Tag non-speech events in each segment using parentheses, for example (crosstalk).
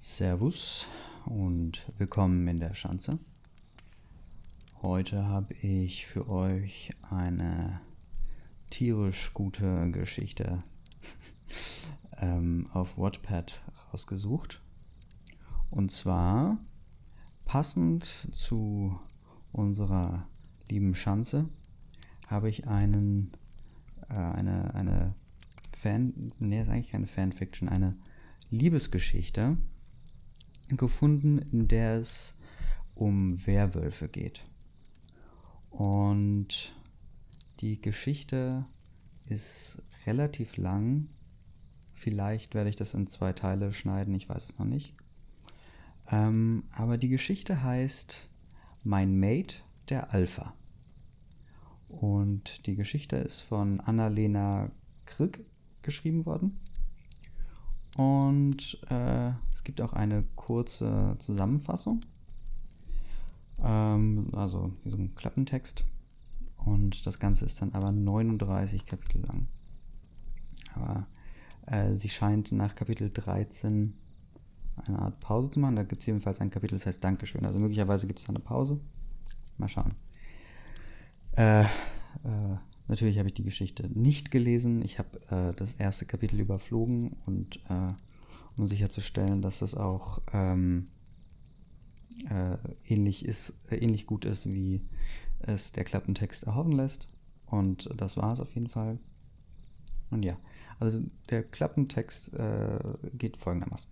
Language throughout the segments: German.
Servus und willkommen in der Schanze. Heute habe ich für euch eine tierisch gute Geschichte (laughs) ähm, auf Wattpad rausgesucht. Und zwar passend zu unserer lieben Schanze habe ich einen, äh, eine, eine Fan, nee, ist eigentlich keine Fanfiction, eine Liebesgeschichte gefunden, in der es um Werwölfe geht. Und die Geschichte ist relativ lang. Vielleicht werde ich das in zwei Teile schneiden, ich weiß es noch nicht. Ähm, aber die Geschichte heißt Mein Mate, der Alpha. Und die Geschichte ist von Annalena Krück geschrieben worden. Und äh, es gibt auch eine kurze Zusammenfassung. Ähm, also wie so ein Klappentext. Und das Ganze ist dann aber 39 Kapitel lang. Aber äh, sie scheint nach Kapitel 13 eine Art Pause zu machen. Da gibt es jedenfalls ein Kapitel, das heißt Dankeschön. Also möglicherweise gibt es da eine Pause. Mal schauen. Äh, äh, natürlich habe ich die Geschichte nicht gelesen. Ich habe äh, das erste Kapitel überflogen und äh, um sicherzustellen, dass es auch ähm, äh, ähnlich ist, äh, ähnlich gut ist, wie es der Klappentext erhoffen lässt. Und das war es auf jeden Fall. Und ja, also der Klappentext geht folgendermaßen.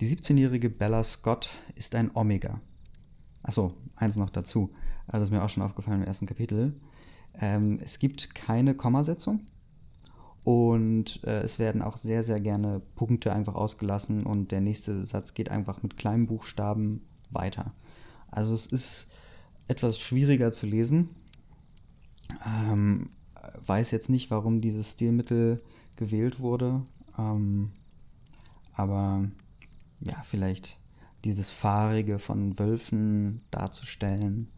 Die 17-jährige Bella Scott ist ein Omega. Achso, eins noch dazu. Das ist mir auch schon aufgefallen im ersten Kapitel. Ähm, es gibt keine Kommasetzung und äh, es werden auch sehr, sehr gerne Punkte einfach ausgelassen und der nächste Satz geht einfach mit kleinen Buchstaben weiter. Also es ist etwas schwieriger zu lesen. Ähm, weiß jetzt nicht, warum dieses Stilmittel gewählt wurde. Ähm, aber ja, vielleicht dieses Fahrige von Wölfen darzustellen.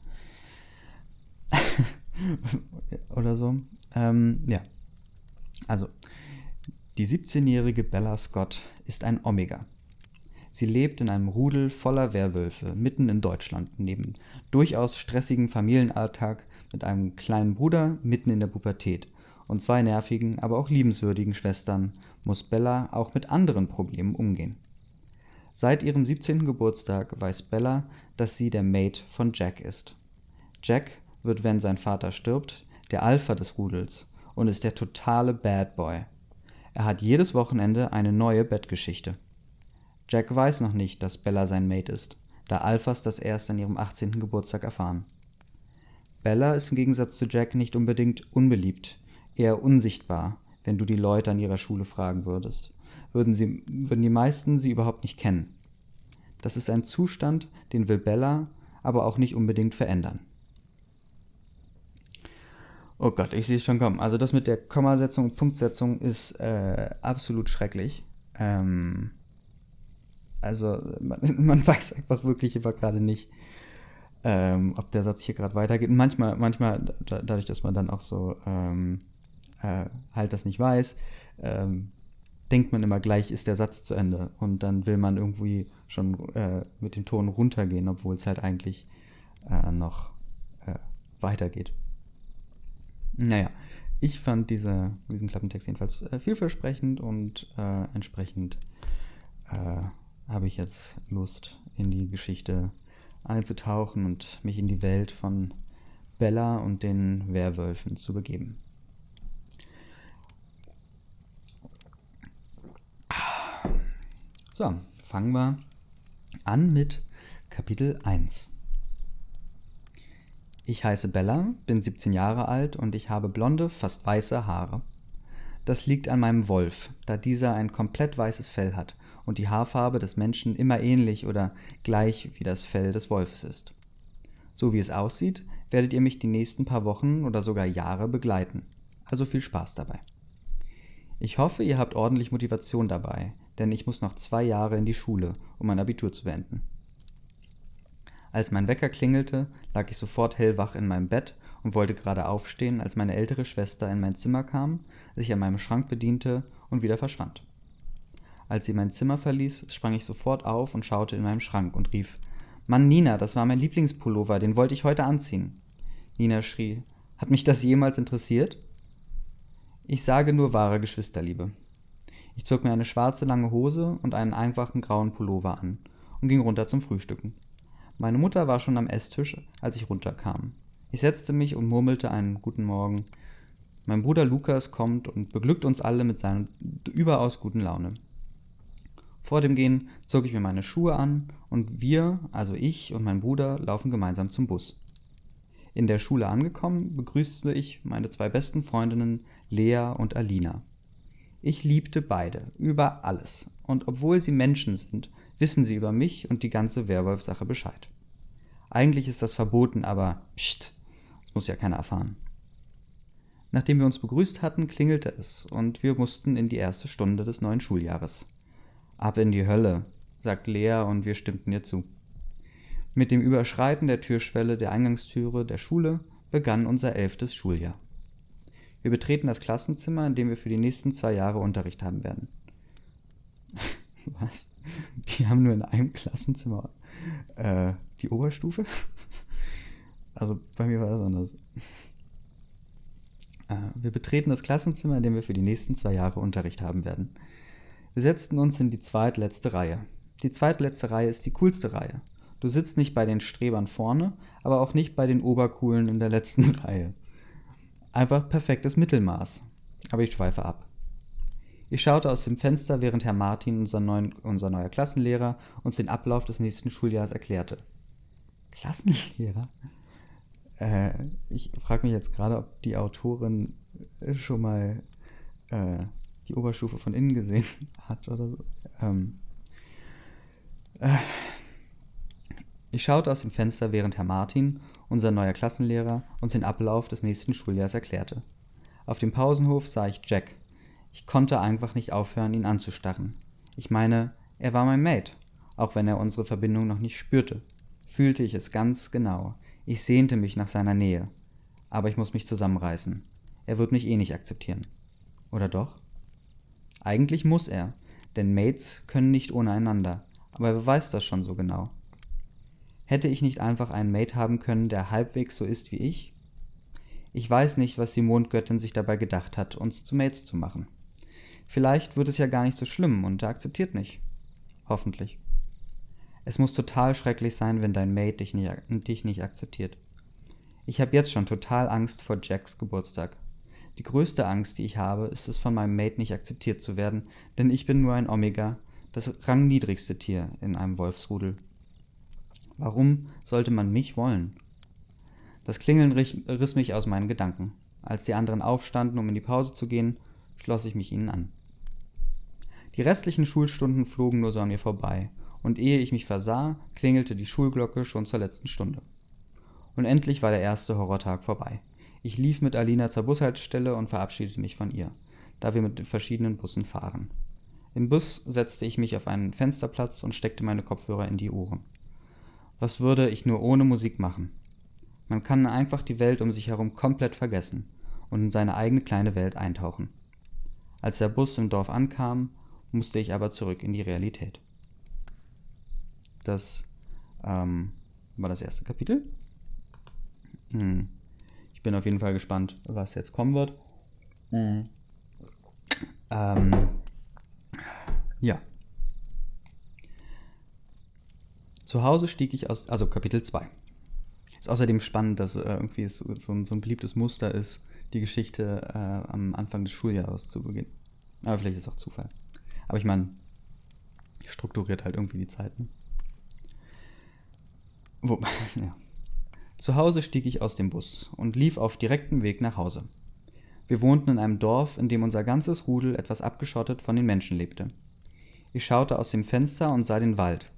Oder so. Ähm, ja. Also, die 17-jährige Bella Scott ist ein Omega. Sie lebt in einem Rudel voller Werwölfe mitten in Deutschland, neben durchaus stressigem Familienalltag mit einem kleinen Bruder mitten in der Pubertät und zwei nervigen, aber auch liebenswürdigen Schwestern muss Bella auch mit anderen Problemen umgehen. Seit ihrem 17. Geburtstag weiß Bella, dass sie der Mate von Jack ist. Jack wird, wenn sein Vater stirbt, der Alpha des Rudels und ist der totale Bad Boy. Er hat jedes Wochenende eine neue Bettgeschichte. Jack weiß noch nicht, dass Bella sein Mate ist, da Alphas das erst an ihrem 18. Geburtstag erfahren. Bella ist im Gegensatz zu Jack nicht unbedingt unbeliebt, eher unsichtbar, wenn du die Leute an ihrer Schule fragen würdest würden, sie, würden die meisten sie überhaupt nicht kennen. Das ist ein Zustand, den will Bella aber auch nicht unbedingt verändern. Oh Gott, ich sehe es schon kommen. Also das mit der Kommasetzung und Punktsetzung ist äh, absolut schrecklich. Ähm, also man, (laughs) man, weiß einfach wirklich immer gerade nicht, ähm, ob der Satz hier gerade weitergeht. Und manchmal, manchmal, dadurch, dass man dann auch so ähm, äh, halt das nicht weiß, ähm, denkt man immer gleich, ist der Satz zu Ende. Und dann will man irgendwie schon äh, mit dem Ton runtergehen, obwohl es halt eigentlich äh, noch äh, weitergeht. Naja, ich fand diese, diesen Klappentext jedenfalls äh, vielversprechend und äh, entsprechend äh, habe ich jetzt Lust, in die Geschichte einzutauchen und mich in die Welt von Bella und den Werwölfen zu begeben. So, fangen wir an mit Kapitel 1. Ich heiße Bella, bin 17 Jahre alt und ich habe blonde, fast weiße Haare. Das liegt an meinem Wolf, da dieser ein komplett weißes Fell hat und die Haarfarbe des Menschen immer ähnlich oder gleich wie das Fell des Wolfes ist. So wie es aussieht, werdet ihr mich die nächsten paar Wochen oder sogar Jahre begleiten. Also viel Spaß dabei. Ich hoffe, ihr habt ordentlich Motivation dabei, denn ich muss noch zwei Jahre in die Schule, um mein Abitur zu beenden. Als mein Wecker klingelte, lag ich sofort hellwach in meinem Bett und wollte gerade aufstehen, als meine ältere Schwester in mein Zimmer kam, sich an meinem Schrank bediente und wieder verschwand. Als sie mein Zimmer verließ, sprang ich sofort auf und schaute in meinem Schrank und rief Mann, Nina, das war mein Lieblingspullover, den wollte ich heute anziehen. Nina schrie Hat mich das jemals interessiert? Ich sage nur wahre Geschwisterliebe. Ich zog mir eine schwarze lange Hose und einen einfachen grauen Pullover an und ging runter zum Frühstücken. Meine Mutter war schon am Esstisch, als ich runterkam. Ich setzte mich und murmelte einen guten Morgen. Mein Bruder Lukas kommt und beglückt uns alle mit seiner überaus guten Laune. Vor dem Gehen zog ich mir meine Schuhe an und wir, also ich und mein Bruder, laufen gemeinsam zum Bus. In der Schule angekommen, begrüßte ich meine zwei besten Freundinnen Lea und Alina. Ich liebte beide, über alles, und obwohl sie Menschen sind, wissen sie über mich und die ganze Werwolf-Sache Bescheid. Eigentlich ist das verboten, aber pst, das muss ja keiner erfahren. Nachdem wir uns begrüßt hatten, klingelte es und wir mussten in die erste Stunde des neuen Schuljahres. Ab in die Hölle, sagt Lea und wir stimmten ihr zu. Mit dem Überschreiten der Türschwelle der Eingangstüre der Schule begann unser elftes Schuljahr. Wir betreten das Klassenzimmer, in dem wir für die nächsten zwei Jahre Unterricht haben werden. (laughs) Was? Die haben nur in einem Klassenzimmer äh, die Oberstufe? (laughs) Also bei mir war das anders. Äh, wir betreten das Klassenzimmer, in dem wir für die nächsten zwei Jahre Unterricht haben werden. Wir setzten uns in die zweitletzte Reihe. Die zweitletzte Reihe ist die coolste Reihe. Du sitzt nicht bei den Strebern vorne, aber auch nicht bei den Obercoolen in der letzten (laughs) Reihe. Einfach perfektes Mittelmaß. Aber ich schweife ab. Ich schaute aus dem Fenster, während Herr Martin, unser, neuen, unser neuer Klassenlehrer, uns den Ablauf des nächsten Schuljahres erklärte. Klassenlehrer? Äh, ich frage mich jetzt gerade, ob die Autorin schon mal äh, die Oberstufe von innen gesehen (laughs) hat oder so. Ähm, äh, ich schaute aus dem Fenster, während Herr Martin, unser neuer Klassenlehrer, uns den Ablauf des nächsten Schuljahres erklärte. Auf dem Pausenhof sah ich Jack. Ich konnte einfach nicht aufhören, ihn anzustarren. Ich meine, er war mein Mate, auch wenn er unsere Verbindung noch nicht spürte. Fühlte ich es ganz genau. Ich sehnte mich nach seiner Nähe. Aber ich muss mich zusammenreißen. Er wird mich eh nicht akzeptieren. Oder doch? Eigentlich muss er, denn Mates können nicht ohne einander. Aber wer weiß das schon so genau? Hätte ich nicht einfach einen Mate haben können, der halbwegs so ist wie ich? Ich weiß nicht, was die Mondgöttin sich dabei gedacht hat, uns zu Mates zu machen. Vielleicht wird es ja gar nicht so schlimm und er akzeptiert mich. Hoffentlich. Es muss total schrecklich sein, wenn dein Mate dich nicht, dich nicht akzeptiert. Ich habe jetzt schon total Angst vor Jacks Geburtstag. Die größte Angst, die ich habe, ist es von meinem Mate nicht akzeptiert zu werden, denn ich bin nur ein Omega, das rangniedrigste Tier in einem Wolfsrudel. Warum sollte man mich wollen? Das Klingeln riss mich aus meinen Gedanken. Als die anderen aufstanden, um in die Pause zu gehen, schloss ich mich ihnen an. Die restlichen Schulstunden flogen nur so an mir vorbei, und ehe ich mich versah, klingelte die Schulglocke schon zur letzten Stunde. Und endlich war der erste Horrortag vorbei. Ich lief mit Alina zur Bushaltestelle und verabschiedete mich von ihr, da wir mit den verschiedenen Bussen fahren. Im Bus setzte ich mich auf einen Fensterplatz und steckte meine Kopfhörer in die Ohren. Was würde ich nur ohne Musik machen? Man kann einfach die Welt um sich herum komplett vergessen und in seine eigene kleine Welt eintauchen. Als der Bus im Dorf ankam, musste ich aber zurück in die Realität. Das ähm, war das erste Kapitel. Hm. Ich bin auf jeden Fall gespannt, was jetzt kommen wird. Hm. Ähm, ja. Zu Hause stieg ich aus, also Kapitel 2. Ist außerdem spannend, dass äh, irgendwie so, so, ein, so, ein, beliebtes Muster ist, die Geschichte äh, am Anfang des Schuljahres zu beginnen. Aber vielleicht ist es auch Zufall. Aber ich meine, strukturiert halt irgendwie die Zeiten. Wo, (laughs) ja. Zu Hause stieg ich aus dem Bus und lief auf direktem Weg nach Hause. Wir wohnten in einem Dorf, in dem unser ganzes Rudel etwas abgeschottet von den Menschen lebte. Ich schaute aus dem Fenster und sah den Wald,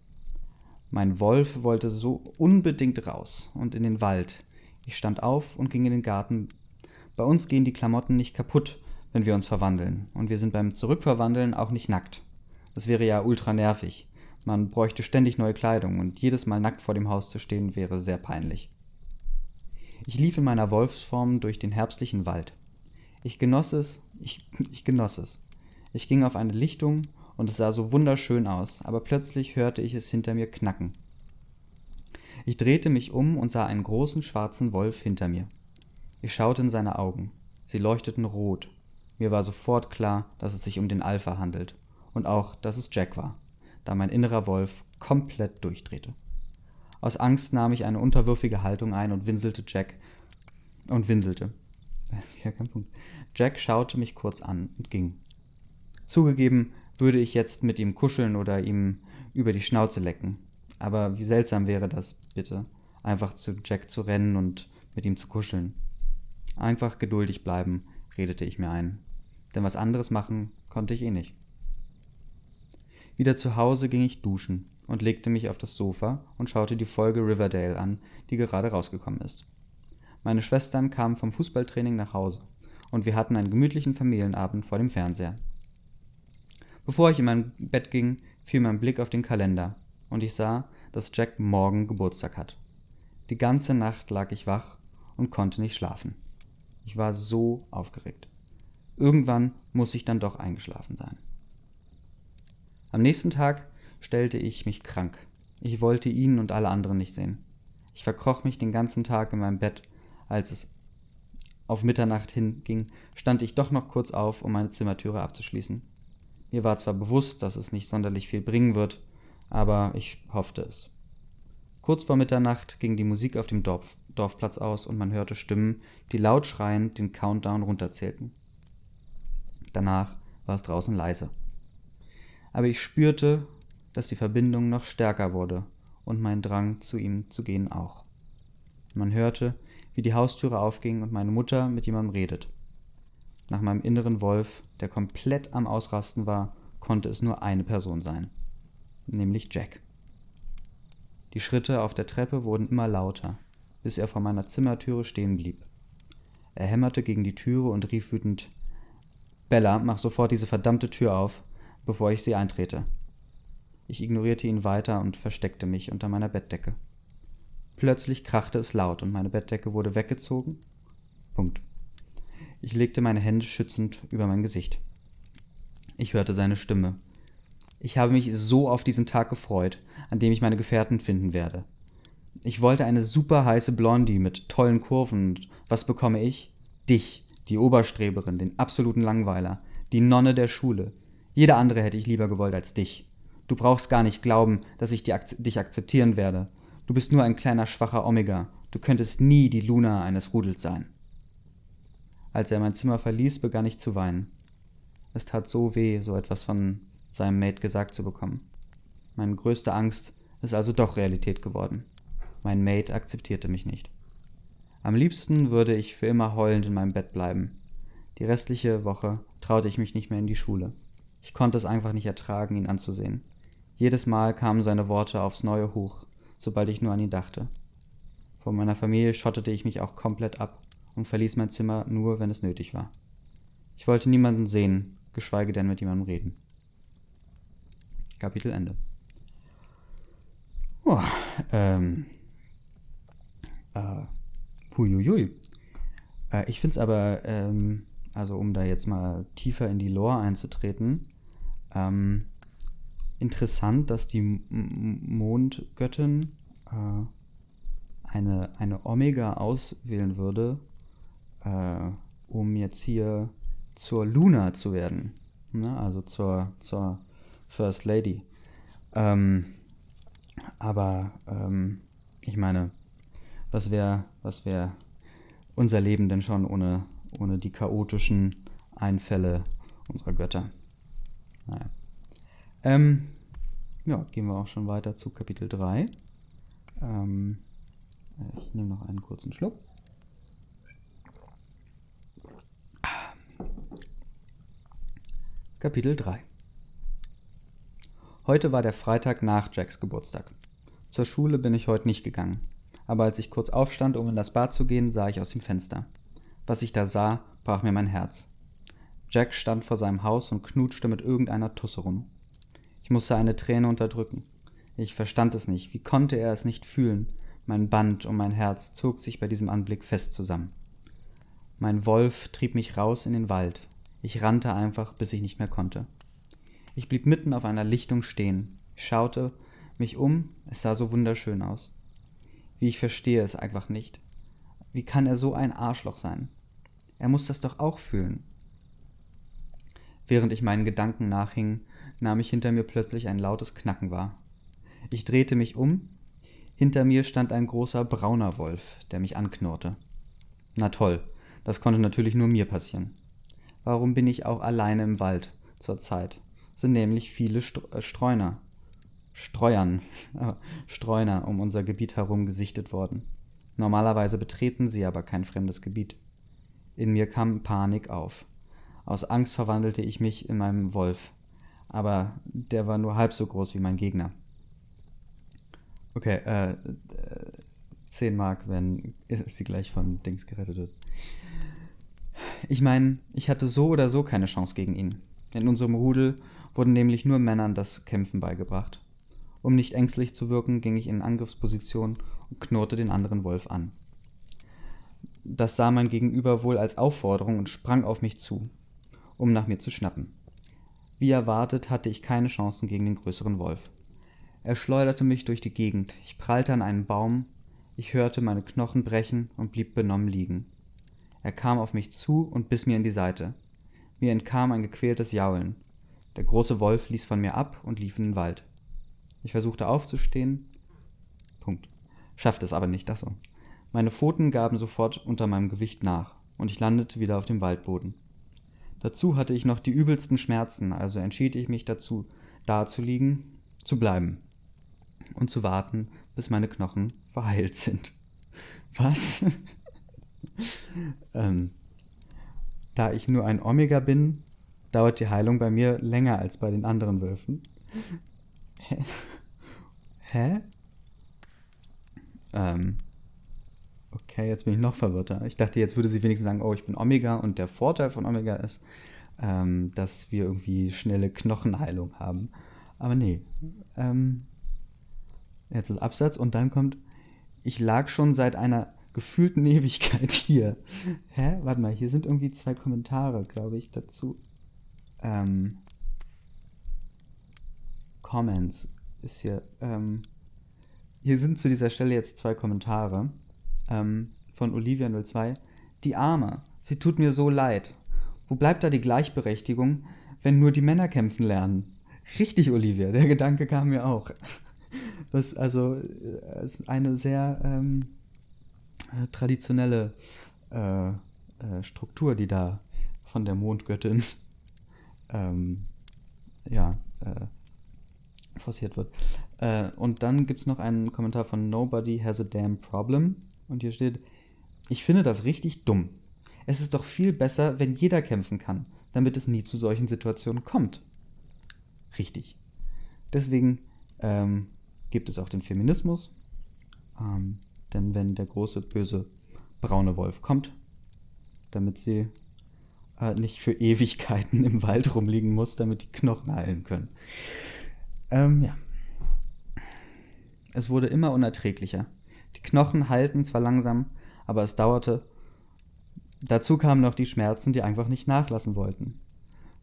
mein Wolf wollte so unbedingt raus und in den Wald. Ich stand auf und ging in den Garten. Bei uns gehen die Klamotten nicht kaputt, wenn wir uns verwandeln. Und wir sind beim Zurückverwandeln auch nicht nackt. Das wäre ja ultra nervig. Man bräuchte ständig neue Kleidung und jedes Mal nackt vor dem Haus zu stehen wäre sehr peinlich. Ich lief in meiner Wolfsform durch den herbstlichen Wald. Ich genoss es, ich, (laughs) ich genoss es. Ich ging auf eine Lichtung und es sah so wunderschön aus, aber plötzlich hörte ich es hinter mir knacken. Ich drehte mich um und sah einen großen schwarzen Wolf hinter mir. Ich schaute in seine Augen. Sie leuchteten rot. Mir war sofort klar, dass es sich um den Alpha handelt und auch, dass es Jack war, da mein innerer Wolf komplett durchdrehte. Aus Angst nahm ich eine unterwürfige Haltung ein und winselte Jack und winselte. (laughs) Das ist wieder kein Punkt. Jack schaute mich kurz an und ging. Zugegeben, würde ich jetzt mit ihm kuscheln oder ihm über die Schnauze lecken. Aber wie seltsam wäre das, bitte, einfach zu Jack zu rennen und mit ihm zu kuscheln. Einfach geduldig bleiben, redete ich mir ein. Denn was anderes machen konnte ich eh nicht. Wieder zu Hause ging ich duschen und legte mich auf das Sofa und schaute die Folge Riverdale an, die gerade rausgekommen ist. Meine Schwestern kamen vom Fußballtraining nach Hause und wir hatten einen gemütlichen Familienabend vor dem Fernseher. Bevor ich in mein Bett ging, fiel mein Blick auf den Kalender und ich sah, dass Jack morgen Geburtstag hat. Die ganze Nacht lag ich wach und konnte nicht schlafen. Ich war so aufgeregt. Irgendwann muss ich dann doch eingeschlafen sein. Am nächsten Tag stellte ich mich krank. Ich wollte ihn und alle anderen nicht sehen. Ich verkroch mich den ganzen Tag in meinem Bett. Als es auf Mitternacht hinging, stand ich doch noch kurz auf, um meine Zimmertüre abzuschließen. Mir war zwar bewusst, dass es nicht sonderlich viel bringen wird, aber ich hoffte es. Kurz vor Mitternacht ging die Musik auf dem Dorf, Dorfplatz aus und man hörte Stimmen, die laut schreiend den Countdown runterzählten. Danach war es draußen leise. Aber ich spürte, dass die Verbindung noch stärker wurde und mein Drang zu ihm zu gehen auch. Man hörte, wie die Haustüre aufging und meine Mutter mit jemandem redet. Nach meinem inneren Wolf, der komplett am Ausrasten war, konnte es nur eine Person sein, nämlich Jack. Die Schritte auf der Treppe wurden immer lauter, bis er vor meiner Zimmertüre stehen blieb. Er hämmerte gegen die Türe und rief wütend Bella, mach sofort diese verdammte Tür auf, bevor ich sie eintrete. Ich ignorierte ihn weiter und versteckte mich unter meiner Bettdecke. Plötzlich krachte es laut und meine Bettdecke wurde weggezogen. Punkt. Ich legte meine Hände schützend über mein Gesicht. Ich hörte seine Stimme. Ich habe mich so auf diesen Tag gefreut, an dem ich meine Gefährten finden werde. Ich wollte eine super heiße Blondie mit tollen Kurven und was bekomme ich? Dich, die Oberstreberin, den absoluten Langweiler, die Nonne der Schule. Jeder andere hätte ich lieber gewollt als dich. Du brauchst gar nicht glauben, dass ich dich akzeptieren werde. Du bist nur ein kleiner schwacher Omega. Du könntest nie die Luna eines Rudels sein. Als er mein Zimmer verließ, begann ich zu weinen. Es tat so weh, so etwas von seinem Mate gesagt zu bekommen. Meine größte Angst ist also doch Realität geworden. Mein Mate akzeptierte mich nicht. Am liebsten würde ich für immer heulend in meinem Bett bleiben. Die restliche Woche traute ich mich nicht mehr in die Schule. Ich konnte es einfach nicht ertragen, ihn anzusehen. Jedes Mal kamen seine Worte aufs Neue hoch, sobald ich nur an ihn dachte. Von meiner Familie schottete ich mich auch komplett ab und verließ mein Zimmer nur, wenn es nötig war. Ich wollte niemanden sehen, geschweige denn mit jemandem reden. Kapitel Ende. Oh, ähm. Äh, huiuiui. Äh, ich finde es aber, ähm, also um da jetzt mal tiefer in die Lore einzutreten, ähm, interessant, dass die M Mondgöttin äh, eine, eine Omega auswählen würde, äh, um jetzt hier zur Luna zu werden. Ne? Also zur, zur First Lady. Ähm, aber ähm, ich meine, was wäre was wär unser Leben denn schon ohne, ohne die chaotischen Einfälle unserer Götter? Naja. Ähm, ja, gehen wir auch schon weiter zu Kapitel 3. Ähm, ich nehme noch einen kurzen Schluck. Kapitel 3 Heute war der Freitag nach Jacks Geburtstag. Zur Schule bin ich heute nicht gegangen, aber als ich kurz aufstand, um in das Bad zu gehen, sah ich aus dem Fenster. Was ich da sah, brach mir mein Herz. Jack stand vor seinem Haus und knutschte mit irgendeiner Tusse rum. Ich musste eine Träne unterdrücken. Ich verstand es nicht. Wie konnte er es nicht fühlen? Mein Band um mein Herz zog sich bei diesem Anblick fest zusammen. Mein Wolf trieb mich raus in den Wald, ich rannte einfach, bis ich nicht mehr konnte. Ich blieb mitten auf einer Lichtung stehen. Schaute mich um, es sah so wunderschön aus. Wie ich verstehe es einfach nicht. Wie kann er so ein Arschloch sein? Er muss das doch auch fühlen. Während ich meinen Gedanken nachhing, nahm ich hinter mir plötzlich ein lautes Knacken wahr. Ich drehte mich um. Hinter mir stand ein großer brauner Wolf, der mich anknurrte. Na toll, das konnte natürlich nur mir passieren. Warum bin ich auch alleine im Wald zur Zeit? Sind nämlich viele äh, Streuner, Streuern, (laughs) Streuner um unser Gebiet herum gesichtet worden. Normalerweise betreten sie aber kein fremdes Gebiet. In mir kam Panik auf. Aus Angst verwandelte ich mich in meinen Wolf, aber der war nur halb so groß wie mein Gegner. Okay, äh, 10 äh, Mark, wenn (laughs) sie gleich von Dings gerettet wird. Ich meine, ich hatte so oder so keine Chance gegen ihn. In unserem Rudel wurden nämlich nur Männern das Kämpfen beigebracht. Um nicht ängstlich zu wirken, ging ich in Angriffsposition und knurrte den anderen Wolf an. Das sah mein Gegenüber wohl als Aufforderung und sprang auf mich zu, um nach mir zu schnappen. Wie erwartet hatte ich keine Chancen gegen den größeren Wolf. Er schleuderte mich durch die Gegend, ich prallte an einen Baum, ich hörte meine Knochen brechen und blieb benommen liegen. Er kam auf mich zu und biss mir in die Seite. Mir entkam ein gequältes Jaulen. Der große Wolf ließ von mir ab und lief in den Wald. Ich versuchte aufzustehen. Punkt. Schaffte es aber nicht, das so. Meine Pfoten gaben sofort unter meinem Gewicht nach und ich landete wieder auf dem Waldboden. Dazu hatte ich noch die übelsten Schmerzen, also entschied ich mich dazu, da zu liegen, zu bleiben und zu warten, bis meine Knochen verheilt sind. (laughs) Was? (laughs) ähm, da ich nur ein Omega bin, dauert die Heilung bei mir länger als bei den anderen Wölfen. (laughs) Hä? Ähm. Okay, jetzt bin ich noch verwirrter. Ich dachte, jetzt würde sie wenigstens sagen, oh, ich bin Omega und der Vorteil von Omega ist, ähm, dass wir irgendwie schnelle Knochenheilung haben. Aber nee. Ähm, jetzt ist Absatz und dann kommt, ich lag schon seit einer gefühlten (laughs) Ewigkeit hier. Hä? Warte mal, hier sind irgendwie zwei Kommentare, glaube ich, dazu. Ähm, Comments ist hier. Ähm, hier sind zu dieser Stelle jetzt zwei Kommentare ähm, von Olivia02. Die Arme, sie tut mir so leid. Wo bleibt da die Gleichberechtigung, wenn nur die Männer kämpfen lernen? Richtig, Olivia, der Gedanke kam mir auch. Das also äh, ist eine sehr ähm, äh, traditionelle äh, äh, Struktur, die da von der Mondgöttin ähm, ja, äh, forciert wird. Äh, und dann gibt es noch einen Kommentar von Nobody has a damn problem. Und hier steht, ich finde das richtig dumm. Es ist doch viel besser, wenn jeder kämpfen kann, damit es nie zu solchen Situationen kommt. Richtig. Deswegen ähm, gibt es auch den Feminismus. Ähm, denn wenn der große, böse, braune Wolf kommt, damit sie äh, nicht für Ewigkeiten im Wald rumliegen muss, damit die Knochen heilen können. Ähm, ja. Es wurde immer unerträglicher. Die Knochen halten zwar langsam, aber es dauerte. Dazu kamen noch die Schmerzen, die einfach nicht nachlassen wollten.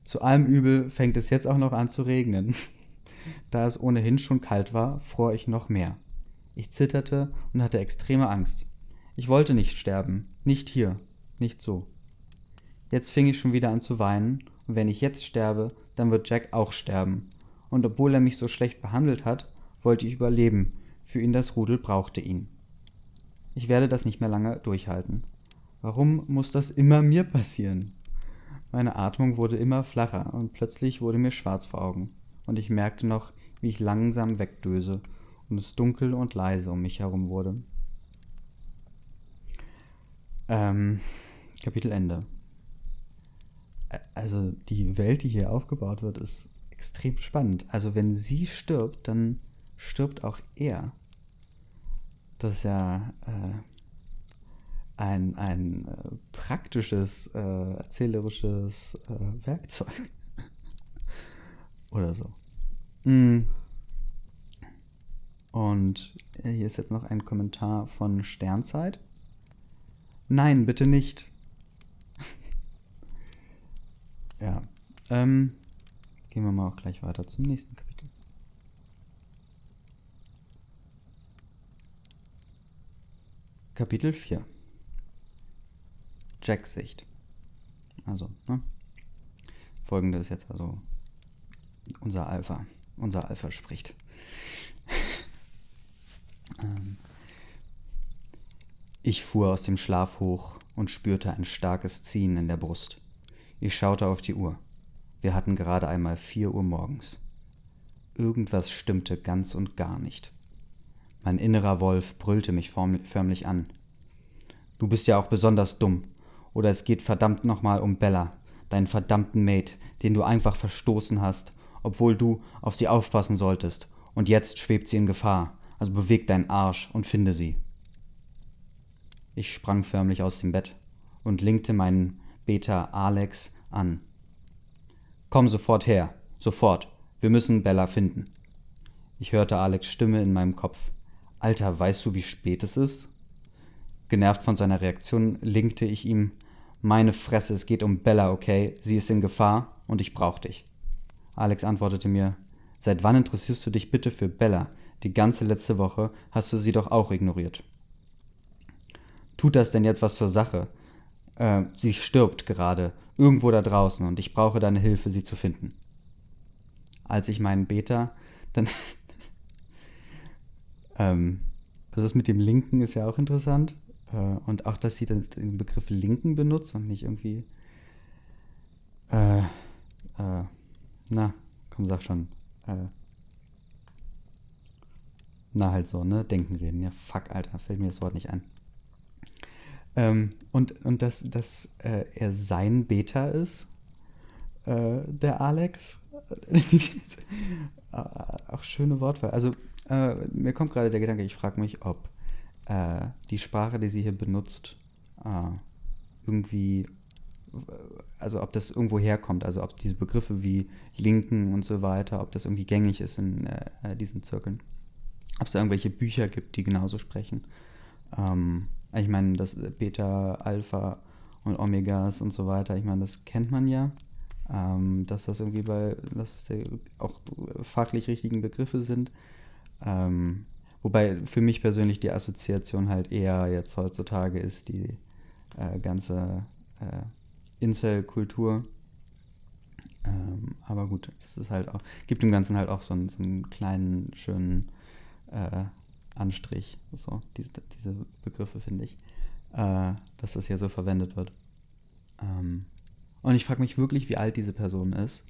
Zu allem Übel fängt es jetzt auch noch an zu regnen. (laughs) da es ohnehin schon kalt war, fror ich noch mehr. Ich zitterte und hatte extreme Angst. Ich wollte nicht sterben, nicht hier, nicht so. Jetzt fing ich schon wieder an zu weinen, und wenn ich jetzt sterbe, dann wird Jack auch sterben. Und obwohl er mich so schlecht behandelt hat, wollte ich überleben. Für ihn das Rudel brauchte ihn. Ich werde das nicht mehr lange durchhalten. Warum muss das immer mir passieren? Meine Atmung wurde immer flacher und plötzlich wurde mir schwarz vor Augen. Und ich merkte noch, wie ich langsam wegdöse und es dunkel und leise um mich herum wurde. Ähm, Kapitel Ende. Also die Welt, die hier aufgebaut wird, ist extrem spannend. Also wenn sie stirbt, dann stirbt auch er. Das ist ja äh, ein, ein äh, praktisches, äh, erzählerisches äh, Werkzeug. (laughs) Oder so. Mm. Und hier ist jetzt noch ein Kommentar von Sternzeit. Nein, bitte nicht. (laughs) ja. Ähm, gehen wir mal auch gleich weiter zum nächsten Kapitel. Kapitel 4 Jacks Sicht. Also, ne? Folgende ist jetzt also unser Alpha. Unser Alpha spricht. (laughs) ähm, ich fuhr aus dem Schlaf hoch und spürte ein starkes Ziehen in der Brust. Ich schaute auf die Uhr. Wir hatten gerade einmal vier Uhr morgens. Irgendwas stimmte ganz und gar nicht. Mein innerer Wolf brüllte mich förmlich an. Du bist ja auch besonders dumm. Oder es geht verdammt nochmal um Bella, deinen verdammten Mate, den du einfach verstoßen hast, obwohl du auf sie aufpassen solltest. Und jetzt schwebt sie in Gefahr. Also beweg deinen Arsch und finde sie. Ich sprang förmlich aus dem Bett und linkte meinen Beta Alex an. Komm sofort her, sofort. Wir müssen Bella finden. Ich hörte Alex Stimme in meinem Kopf. Alter, weißt du, wie spät es ist? Genervt von seiner Reaktion linkte ich ihm. Meine Fresse, es geht um Bella, okay? Sie ist in Gefahr und ich brauch dich. Alex antwortete mir. Seit wann interessierst du dich bitte für Bella? Die ganze letzte Woche hast du sie doch auch ignoriert. Tut das denn jetzt was zur Sache? Äh, sie stirbt gerade, irgendwo da draußen, und ich brauche deine Hilfe, sie zu finden. Als ich meinen Beta dann. (laughs) ähm, also das mit dem Linken ist ja auch interessant. Äh, und auch, dass sie dann den Begriff Linken benutzt und nicht irgendwie. Äh, äh, na, komm, sag schon. Äh, na, halt so, ne? Denken reden. Ja, fuck, Alter, fällt mir das Wort nicht ein. Ähm, und, und dass, dass äh, er sein Beta ist, äh, der Alex. (laughs) auch schöne Wortwahl. Also, äh, mir kommt gerade der Gedanke, ich frage mich, ob äh, die Sprache, die sie hier benutzt, äh, irgendwie, also ob das irgendwo herkommt, also ob diese Begriffe wie Linken und so weiter, ob das irgendwie gängig ist in äh, diesen Zirkeln. Ob es da irgendwelche Bücher gibt, die genauso sprechen. Ähm, ich meine, das Beta, Alpha und Omegas und so weiter, ich meine, das kennt man ja. Ähm, dass das irgendwie bei, dass es auch fachlich richtigen Begriffe sind. Ähm, wobei für mich persönlich die Assoziation halt eher jetzt heutzutage ist die äh, ganze äh, Incel-Kultur. Ähm, aber gut, es ist halt auch, gibt dem Ganzen halt auch so einen, so einen kleinen, schönen äh, Anstrich. So, diese, diese Begriffe finde ich, äh, dass das hier so verwendet wird. Ähm, und ich frage mich wirklich, wie alt diese Person ist,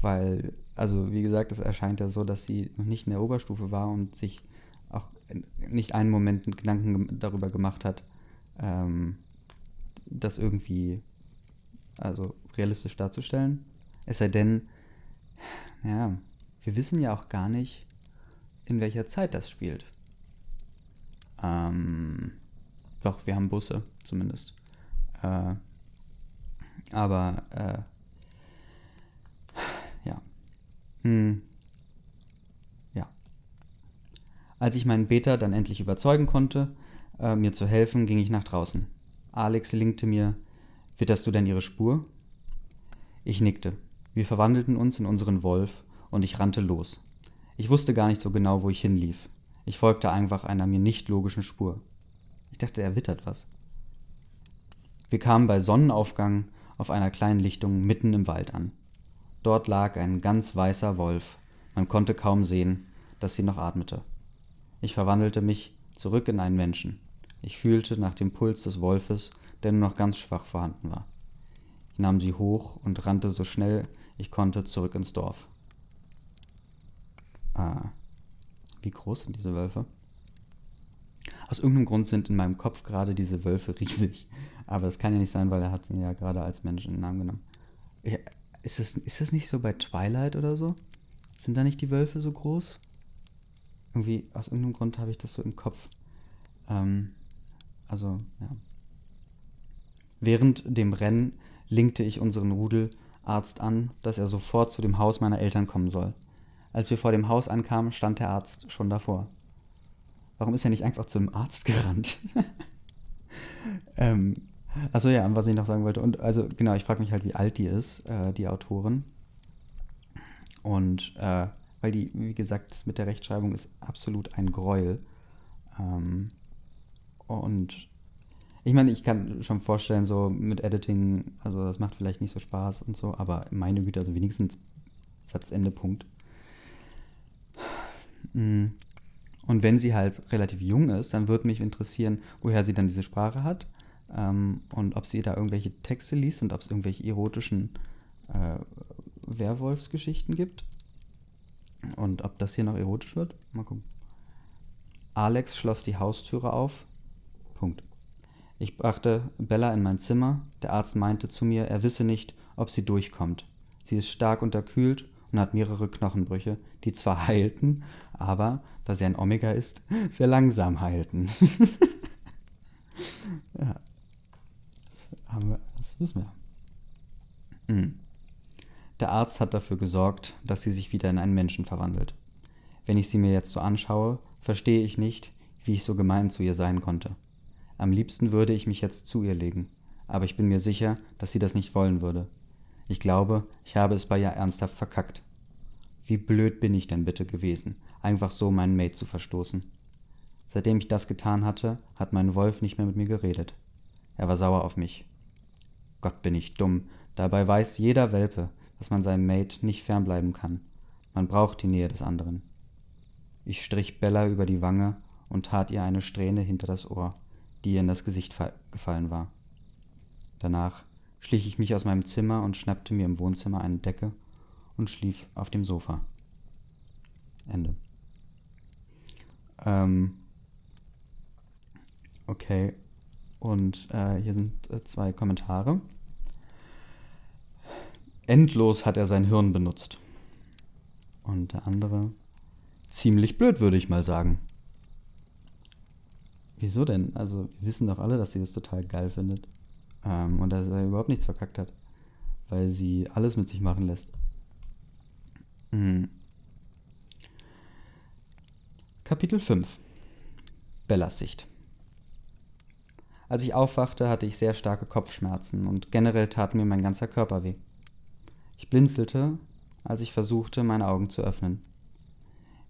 weil, also wie gesagt, es erscheint ja so, dass sie noch nicht in der Oberstufe war und sich auch nicht einen Moment Gedanken darüber gemacht hat, ähm, das irgendwie also realistisch darzustellen. Es sei denn, ja, wir wissen ja auch gar nicht, in welcher Zeit das spielt. Ähm, doch, wir haben Busse zumindest. Äh, aber, äh, ja. Hm. Ja. Als ich meinen Beta dann endlich überzeugen konnte, äh, mir zu helfen, ging ich nach draußen. Alex linkte mir, witterst du denn ihre Spur? Ich nickte. Wir verwandelten uns in unseren Wolf und ich rannte los. Ich wusste gar nicht so genau, wo ich hinlief. Ich folgte einfach einer mir nicht logischen Spur. Ich dachte, er wittert was. Wir kamen bei Sonnenaufgang auf einer kleinen Lichtung mitten im Wald an. Dort lag ein ganz weißer Wolf. Man konnte kaum sehen, dass sie noch atmete. Ich verwandelte mich zurück in einen Menschen. Ich fühlte nach dem Puls des Wolfes, der nur noch ganz schwach vorhanden war. Ich nahm sie hoch und rannte so schnell ich konnte zurück ins Dorf. Ah, wie groß sind diese Wölfe? Aus irgendeinem Grund sind in meinem Kopf gerade diese Wölfe (laughs) riesig. Aber das kann ja nicht sein, weil er hat sie ja gerade als Mensch in den Namen genommen. Ist das, ist das nicht so bei Twilight oder so? Sind da nicht die Wölfe so groß? Irgendwie, aus irgendeinem Grund habe ich das so im Kopf. Ähm, also, ja. Während dem Rennen linkte ich unseren Rudelarzt an, dass er sofort zu dem Haus meiner Eltern kommen soll. Als wir vor dem Haus ankamen, stand der Arzt schon davor. Warum ist er nicht einfach zum Arzt gerannt? (laughs) ähm, also ja, was ich noch sagen wollte. Und also genau, ich frage mich halt, wie alt die ist, äh, die Autorin. Und äh, weil die, wie gesagt, mit der Rechtschreibung ist absolut ein Gräuel. Ähm, und ich meine, ich kann schon vorstellen, so mit Editing, also das macht vielleicht nicht so Spaß und so, aber meine Güte, also wenigstens Satzende, Punkt. Mm. Und wenn sie halt relativ jung ist, dann würde mich interessieren, woher sie dann diese Sprache hat ähm, und ob sie da irgendwelche Texte liest und ob es irgendwelche erotischen äh, Werwolfsgeschichten gibt. Und ob das hier noch erotisch wird. Mal gucken. Alex schloss die Haustüre auf. Punkt. Ich brachte Bella in mein Zimmer. Der Arzt meinte zu mir, er wisse nicht, ob sie durchkommt. Sie ist stark unterkühlt und hat mehrere Knochenbrüche, die zwar heilten, aber, da sie ein Omega ist, sehr langsam heilten. (laughs) ja. Das, haben wir, das wissen wir. Mhm. Der Arzt hat dafür gesorgt, dass sie sich wieder in einen Menschen verwandelt. Wenn ich sie mir jetzt so anschaue, verstehe ich nicht, wie ich so gemein zu ihr sein konnte. Am liebsten würde ich mich jetzt zu ihr legen, aber ich bin mir sicher, dass sie das nicht wollen würde. Ich glaube, ich habe es bei ihr ernsthaft verkackt. Wie blöd bin ich denn bitte gewesen, einfach so meinen Mate zu verstoßen. Seitdem ich das getan hatte, hat mein Wolf nicht mehr mit mir geredet. Er war sauer auf mich. Gott bin ich dumm, dabei weiß jeder Welpe, dass man seinem Mate nicht fernbleiben kann. Man braucht die Nähe des anderen. Ich strich Bella über die Wange und tat ihr eine Strähne hinter das Ohr, die ihr in das Gesicht gefallen war. Danach schlich ich mich aus meinem Zimmer und schnappte mir im Wohnzimmer eine Decke und schlief auf dem Sofa. Ende. Ähm, okay. Und äh, hier sind äh, zwei Kommentare. Endlos hat er sein Hirn benutzt. Und der andere, ziemlich blöd, würde ich mal sagen. Wieso denn? Also, wir wissen doch alle, dass sie das total geil findet. Ähm, und dass er überhaupt nichts verkackt hat. Weil sie alles mit sich machen lässt. Mhm. Kapitel 5 Bellas Sicht Als ich aufwachte, hatte ich sehr starke Kopfschmerzen und generell tat mir mein ganzer Körper weh. Ich blinzelte, als ich versuchte, meine Augen zu öffnen.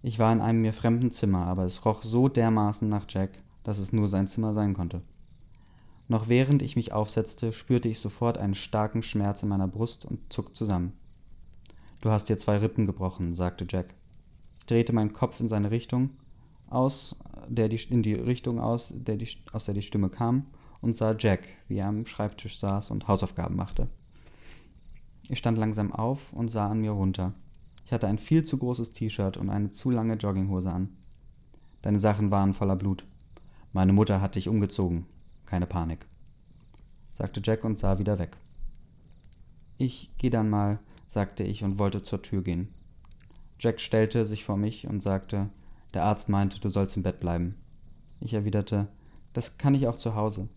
Ich war in einem mir fremden Zimmer, aber es roch so dermaßen nach Jack, dass es nur sein Zimmer sein konnte. Noch während ich mich aufsetzte, spürte ich sofort einen starken Schmerz in meiner Brust und zuckte zusammen. Du hast dir zwei Rippen gebrochen, sagte Jack. Ich drehte meinen Kopf in seine Richtung aus, der die, in die Richtung aus, der die, aus der die Stimme kam, und sah Jack, wie er am Schreibtisch saß und Hausaufgaben machte. Ich stand langsam auf und sah an mir runter. Ich hatte ein viel zu großes T-Shirt und eine zu lange Jogginghose an. Deine Sachen waren voller Blut. Meine Mutter hat dich umgezogen. Keine Panik, sagte Jack und sah wieder weg. Ich geh dann mal, sagte ich und wollte zur Tür gehen. Jack stellte sich vor mich und sagte, der Arzt meinte, du sollst im Bett bleiben. Ich erwiderte, das kann ich auch zu Hause.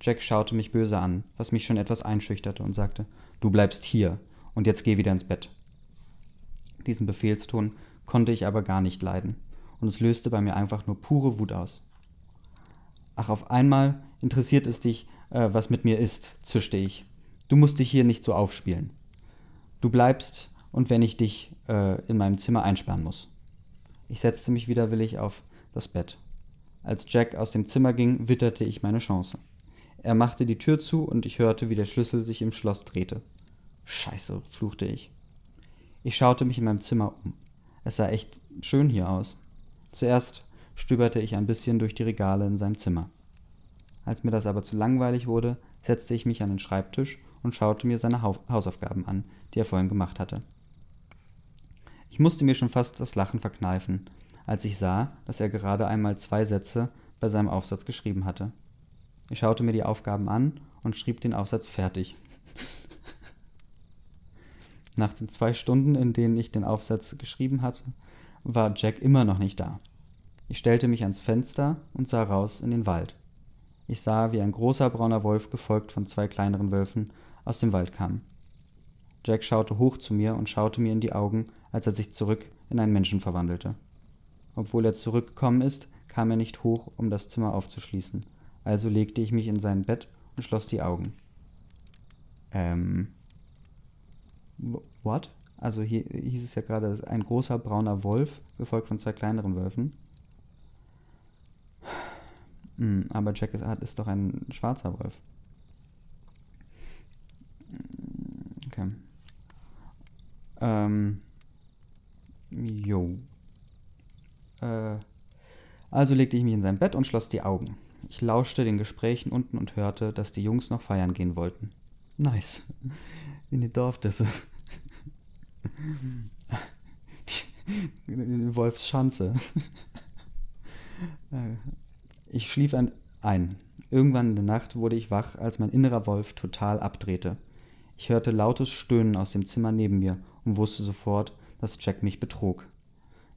Jack schaute mich böse an, was mich schon etwas einschüchterte, und sagte, du bleibst hier, und jetzt geh wieder ins Bett. Diesen Befehlston konnte ich aber gar nicht leiden, und es löste bei mir einfach nur pure Wut aus. Ach, auf einmal interessiert es dich, äh, was mit mir ist, zischte ich. Du musst dich hier nicht so aufspielen. Du bleibst, und wenn ich dich äh, in meinem Zimmer einsperren muss. Ich setzte mich widerwillig auf das Bett. Als Jack aus dem Zimmer ging, witterte ich meine Chance. Er machte die Tür zu und ich hörte, wie der Schlüssel sich im Schloss drehte. Scheiße, fluchte ich. Ich schaute mich in meinem Zimmer um. Es sah echt schön hier aus. Zuerst stöberte ich ein bisschen durch die Regale in seinem Zimmer. Als mir das aber zu langweilig wurde, setzte ich mich an den Schreibtisch und schaute mir seine Hausaufgaben an, die er vorhin gemacht hatte. Ich musste mir schon fast das Lachen verkneifen, als ich sah, dass er gerade einmal zwei Sätze bei seinem Aufsatz geschrieben hatte. Ich schaute mir die Aufgaben an und schrieb den Aufsatz fertig. (laughs) Nach den zwei Stunden, in denen ich den Aufsatz geschrieben hatte, war Jack immer noch nicht da. Ich stellte mich ans Fenster und sah raus in den Wald. Ich sah, wie ein großer brauner Wolf, gefolgt von zwei kleineren Wölfen, aus dem Wald kam. Jack schaute hoch zu mir und schaute mir in die Augen, als er sich zurück in einen Menschen verwandelte. Obwohl er zurückgekommen ist, kam er nicht hoch, um das Zimmer aufzuschließen, also legte ich mich in sein Bett und schloss die Augen. Ähm. What? Also hier hieß es ja gerade, ein großer brauner Wolf, gefolgt von zwei kleineren Wölfen. Hm, aber Jack ist, ist doch ein schwarzer Wolf. Okay. Ähm. Jo. Äh. Also legte ich mich in sein Bett und schloss die Augen. Ich lauschte den Gesprächen unten und hörte, dass die Jungs noch feiern gehen wollten. Nice. In die Dorfdisse. In Wolfsschanze. Äh, ich schlief ein. Irgendwann in der Nacht wurde ich wach, als mein innerer Wolf total abdrehte. Ich hörte lautes Stöhnen aus dem Zimmer neben mir und wusste sofort, dass Jack mich betrog.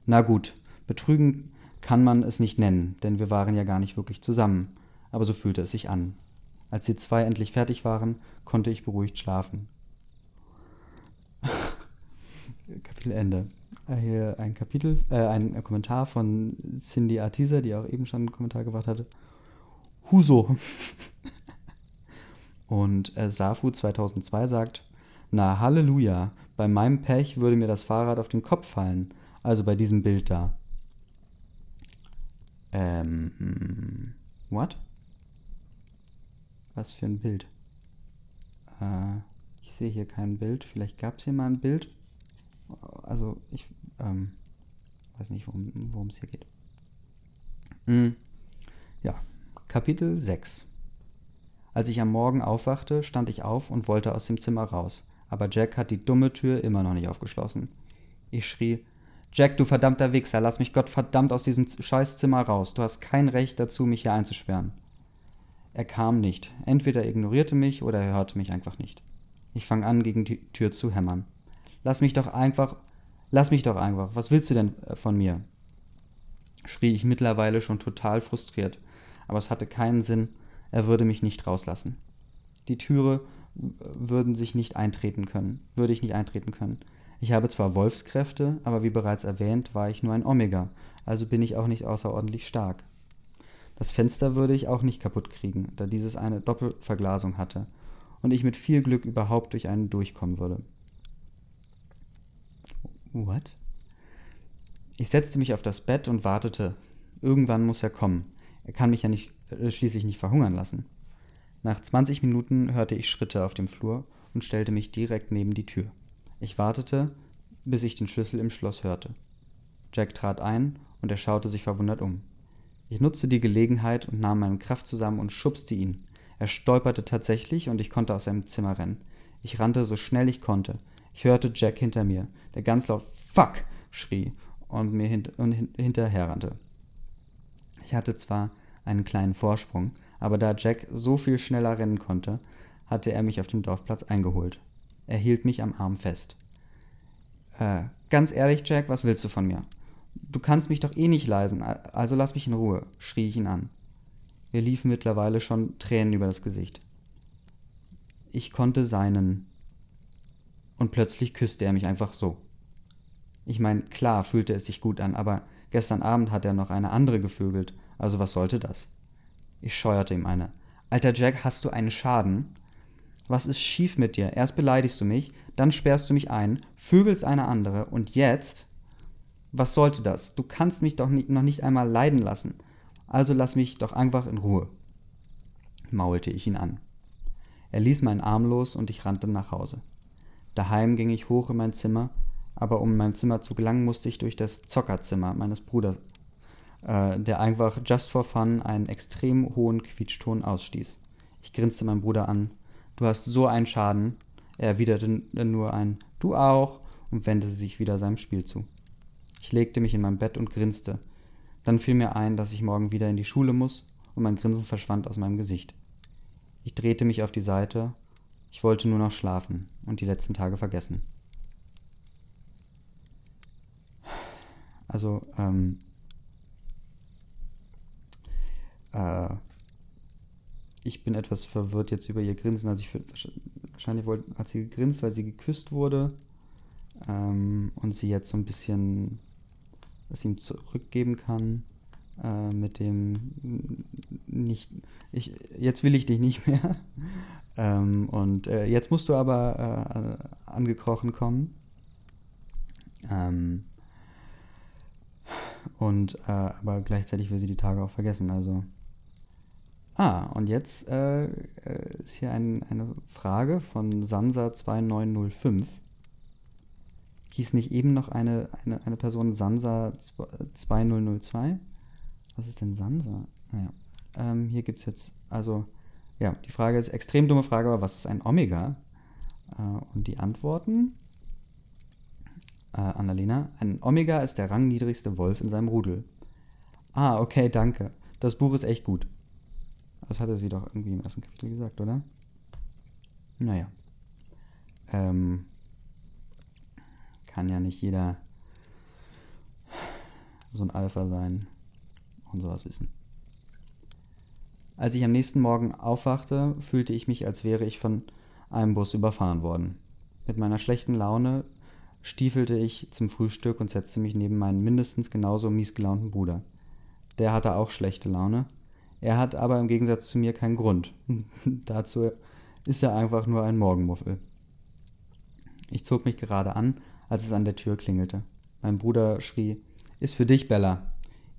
Na gut, betrügen kann man es nicht nennen, denn wir waren ja gar nicht wirklich zusammen, aber so fühlte es sich an. Als die zwei endlich fertig waren, konnte ich beruhigt schlafen. (laughs) Kapitel Ende. Äh, hier ein Kapitel, äh, ein Kommentar von Cindy Artisa, die auch eben schon einen Kommentar gebracht hatte. Huso. (laughs) Und äh, Safu 2002 sagt, na Halleluja, bei meinem Pech würde mir das Fahrrad auf den Kopf fallen, also bei diesem Bild da. Ähm, hm, what? Was für ein Bild? Äh, ich sehe hier kein Bild. Vielleicht gab es hier mal ein Bild. Also, ich ähm, weiß nicht, worum es hier geht. Mhm. Ja, Kapitel 6. Als ich am Morgen aufwachte, stand ich auf und wollte aus dem Zimmer raus, aber Jack hat die dumme Tür immer noch nicht aufgeschlossen. Ich schrie, Jack, du verdammter Wichser, lass mich Gott verdammt aus diesem Scheißzimmer raus. Du hast kein Recht dazu, mich hier einzusperren. Er kam nicht. Entweder ignorierte mich oder er hörte mich einfach nicht. Ich fang an, gegen die Tür zu hämmern. Lass mich doch einfach. Lass mich doch einfach. Was willst du denn äh, von mir? schrie ich mittlerweile schon total frustriert, aber es hatte keinen Sinn, er würde mich nicht rauslassen. Die Türe würden sich nicht eintreten können, würde ich nicht eintreten können. Ich habe zwar Wolfskräfte, aber wie bereits erwähnt, war ich nur ein Omega, also bin ich auch nicht außerordentlich stark. Das Fenster würde ich auch nicht kaputt kriegen, da dieses eine Doppelverglasung hatte und ich mit viel Glück überhaupt durch einen durchkommen würde. What? Ich setzte mich auf das Bett und wartete. Irgendwann muss er kommen. Er kann mich ja nicht, äh, schließlich nicht verhungern lassen. Nach 20 Minuten hörte ich Schritte auf dem Flur und stellte mich direkt neben die Tür. Ich wartete, bis ich den Schlüssel im Schloss hörte. Jack trat ein und er schaute sich verwundert um. Ich nutzte die Gelegenheit und nahm meine Kraft zusammen und schubste ihn. Er stolperte tatsächlich und ich konnte aus seinem Zimmer rennen. Ich rannte so schnell ich konnte. Ich hörte Jack hinter mir, der ganz laut Fuck schrie und mir hint und hin hinterher rannte. Ich hatte zwar einen kleinen Vorsprung, aber da Jack so viel schneller rennen konnte, hatte er mich auf dem Dorfplatz eingeholt. Er hielt mich am Arm fest. Äh, ganz ehrlich, Jack, was willst du von mir? Du kannst mich doch eh nicht leisen, also lass mich in Ruhe, schrie ich ihn an. Mir liefen mittlerweile schon Tränen über das Gesicht. Ich konnte seinen. Und plötzlich küsste er mich einfach so. Ich meine, klar fühlte es sich gut an, aber gestern Abend hat er noch eine andere gevögelt, also was sollte das? Ich scheuerte ihm eine. Alter Jack, hast du einen Schaden? Was ist schief mit dir? Erst beleidigst du mich, dann sperrst du mich ein, vögelst eine andere und jetzt? Was sollte das? Du kannst mich doch nicht, noch nicht einmal leiden lassen. Also lass mich doch einfach in Ruhe, maulte ich ihn an. Er ließ meinen Arm los und ich rannte nach Hause. Daheim ging ich hoch in mein Zimmer, aber um in mein Zimmer zu gelangen, musste ich durch das Zockerzimmer meines Bruders, äh, der einfach just for fun einen extrem hohen Quietschton ausstieß. Ich grinste meinen Bruder an. Du hast so einen Schaden. Er erwiderte nur ein Du auch und wendete sich wieder seinem Spiel zu. Ich legte mich in mein Bett und grinste. Dann fiel mir ein, dass ich morgen wieder in die Schule muss, und mein Grinsen verschwand aus meinem Gesicht. Ich drehte mich auf die Seite. Ich wollte nur noch schlafen und die letzten Tage vergessen. Also, ähm, äh, ich bin etwas verwirrt jetzt über ihr Grinsen. Also ich wahrscheinlich wollte, hat sie gegrinst, weil sie geküsst wurde ähm, und sie jetzt so ein bisschen es ihm zurückgeben kann äh, mit dem nicht ich jetzt will ich dich nicht mehr (laughs) ähm, und äh, jetzt musst du aber äh, angekrochen kommen Ähm, und äh, aber gleichzeitig will sie die Tage auch vergessen. Also. Ah, und jetzt äh, äh ist hier ein, eine Frage von Sansa2905. Hieß nicht eben noch eine, eine, eine Person Sansa 2002? Was ist denn Sansa? Naja. Ähm, hier gibt es jetzt, also, ja, die Frage ist extrem dumme Frage, aber was ist ein Omega? Äh, und die Antworten äh, Annalena. Ein Omega ist der rangniedrigste Wolf in seinem Rudel. Ah, okay, danke. Das Buch ist echt gut. Das hatte sie doch irgendwie im ersten Kapitel gesagt, oder? Naja. Ähm, kann ja nicht jeder so ein Alpha sein und sowas wissen. Als ich am nächsten Morgen aufwachte, fühlte ich mich, als wäre ich von einem Bus überfahren worden. Mit meiner schlechten Laune stiefelte ich zum Frühstück und setzte mich neben meinen mindestens genauso miesgelaunten Bruder. Der hatte auch schlechte Laune. Er hat aber im Gegensatz zu mir keinen Grund. (laughs) Dazu ist er einfach nur ein Morgenmuffel. Ich zog mich gerade an, als es an der Tür klingelte. Mein Bruder schrie: Ist für dich, Bella.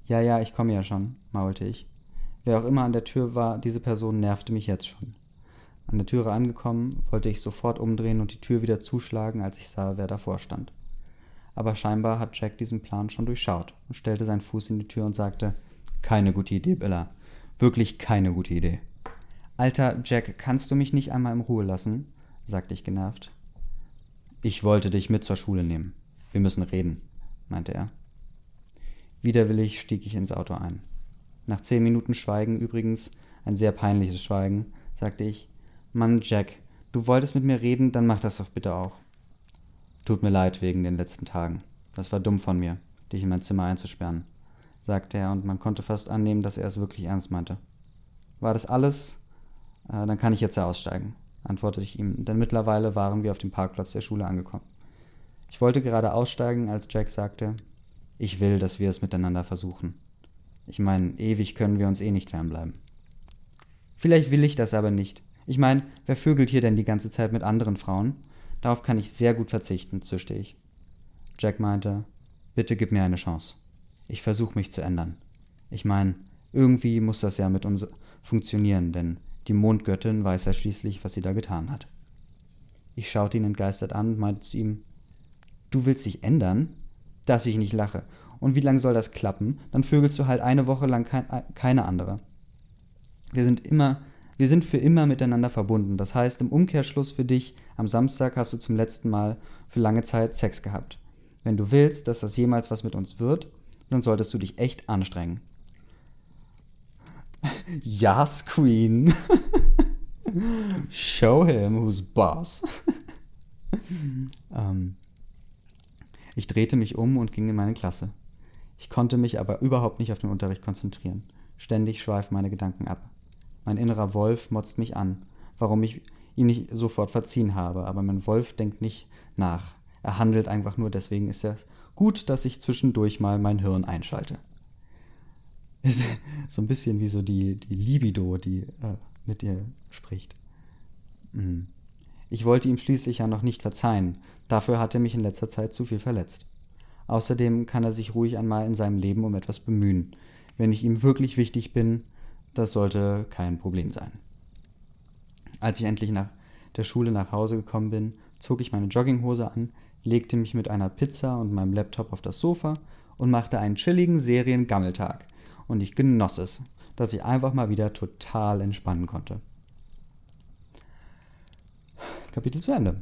Ja, ja, ich komme ja schon, maulte ich. Wer auch immer an der Tür war, diese Person nervte mich jetzt schon. An der Türe angekommen, wollte ich sofort umdrehen und die Tür wieder zuschlagen, als ich sah, wer davor stand. Aber scheinbar hat Jack diesen Plan schon durchschaut und stellte seinen Fuß in die Tür und sagte: Keine gute Idee, Bella. Wirklich keine gute Idee. Alter, Jack, kannst du mich nicht einmal in Ruhe lassen? sagte ich genervt. Ich wollte dich mit zur Schule nehmen. Wir müssen reden, meinte er. Widerwillig stieg ich ins Auto ein. Nach zehn Minuten Schweigen übrigens, ein sehr peinliches Schweigen, sagte ich, Mann, Jack, du wolltest mit mir reden, dann mach das doch bitte auch. Tut mir leid wegen den letzten Tagen. Das war dumm von mir, dich in mein Zimmer einzusperren, sagte er, und man konnte fast annehmen, dass er es wirklich ernst meinte. War das alles? Äh, dann kann ich jetzt ja aussteigen, antwortete ich ihm, denn mittlerweile waren wir auf dem Parkplatz der Schule angekommen. Ich wollte gerade aussteigen, als Jack sagte, ich will, dass wir es miteinander versuchen. Ich meine, ewig können wir uns eh nicht fernbleiben. Vielleicht will ich das aber nicht, ich meine, wer vögelt hier denn die ganze Zeit mit anderen Frauen? Darauf kann ich sehr gut verzichten, zischte ich. Jack meinte, bitte gib mir eine Chance. Ich versuche mich zu ändern. Ich meine, irgendwie muss das ja mit uns funktionieren, denn die Mondgöttin weiß ja schließlich, was sie da getan hat. Ich schaute ihn entgeistert an und meinte zu ihm, du willst dich ändern? Dass ich nicht lache. Und wie lange soll das klappen? Dann vögelst du halt eine Woche lang kein, keine andere. Wir sind immer wir sind für immer miteinander verbunden. Das heißt, im Umkehrschluss für dich, am Samstag hast du zum letzten Mal für lange Zeit Sex gehabt. Wenn du willst, dass das jemals was mit uns wird, dann solltest du dich echt anstrengen. (laughs) Yes, Queen. (laughs) Show him who's boss. (laughs) ähm, ich drehte mich um und ging in meine Klasse. Ich konnte mich aber überhaupt nicht auf den Unterricht konzentrieren. Ständig schweifen meine Gedanken ab. Mein innerer Wolf motzt mich an, warum ich ihm nicht sofort verziehen habe, aber mein Wolf denkt nicht nach. Er handelt einfach nur, deswegen ist es gut, dass ich zwischendurch mal mein Hirn einschalte. (laughs) Ist so ein bisschen wie so die, die Libido, die äh, mit dir spricht. Mhm. Ich wollte ihm schließlich ja noch nicht verzeihen, dafür hat er mich in letzter Zeit zu viel verletzt. Außerdem kann er sich ruhig einmal in seinem Leben um etwas bemühen. Wenn ich ihm wirklich wichtig bin, das sollte kein Problem sein. Als ich endlich nach der Schule nach Hause gekommen bin, zog ich meine Jogginghose an, legte mich mit einer Pizza und meinem Laptop auf das Sofa und machte einen chilligen Seriengammeltag. Und ich genoss es, dass ich einfach mal wieder total entspannen konnte. Kapitel zu Ende.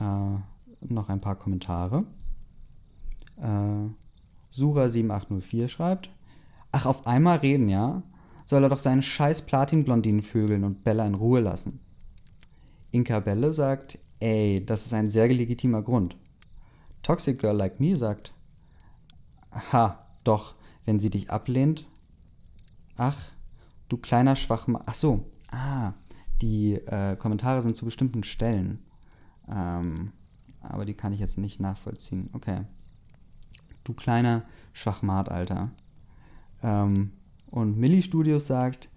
Äh, noch ein paar Kommentare. Äh, Sura7804 schreibt: Ach, auf einmal reden, ja? soll er doch seinen scheiß Platin-Blondinen vögeln und Bella in Ruhe lassen. Inka Belle sagt, ey, das ist ein sehr legitimer Grund. Toxic Girl Like Me sagt, ha, doch, wenn sie dich ablehnt. Ach, du kleiner Schwachmann. Ach so, ah, die äh, Kommentare sind zu bestimmten Stellen. Ähm, aber die kann ich jetzt nicht nachvollziehen. Okay. Du kleiner Schwachmat, Alter. Ähm, und Millie Studios sagt,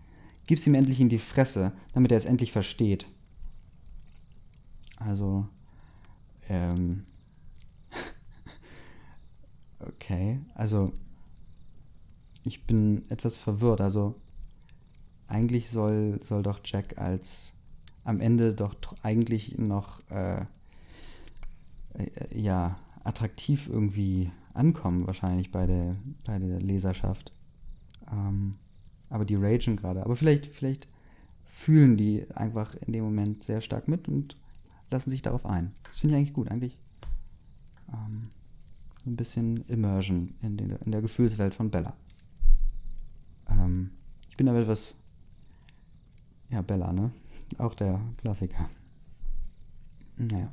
gib's ihm endlich in die Fresse, damit er es endlich versteht. Also, ähm, okay, also ich bin etwas verwirrt. Also eigentlich soll, soll doch Jack als am Ende doch eigentlich noch äh, äh, ja attraktiv irgendwie ankommen, wahrscheinlich bei der, bei der Leserschaft. Ähm, aber die ragen gerade. Aber vielleicht, vielleicht fühlen die einfach in dem Moment sehr stark mit und lassen sich darauf ein. Das finde ich eigentlich gut. Eigentlich ähm, ein bisschen Immersion in, den, in der Gefühlswelt von Bella. Ähm, ich bin aber etwas. Ja, Bella, ne? (laughs) Auch der Klassiker. Naja.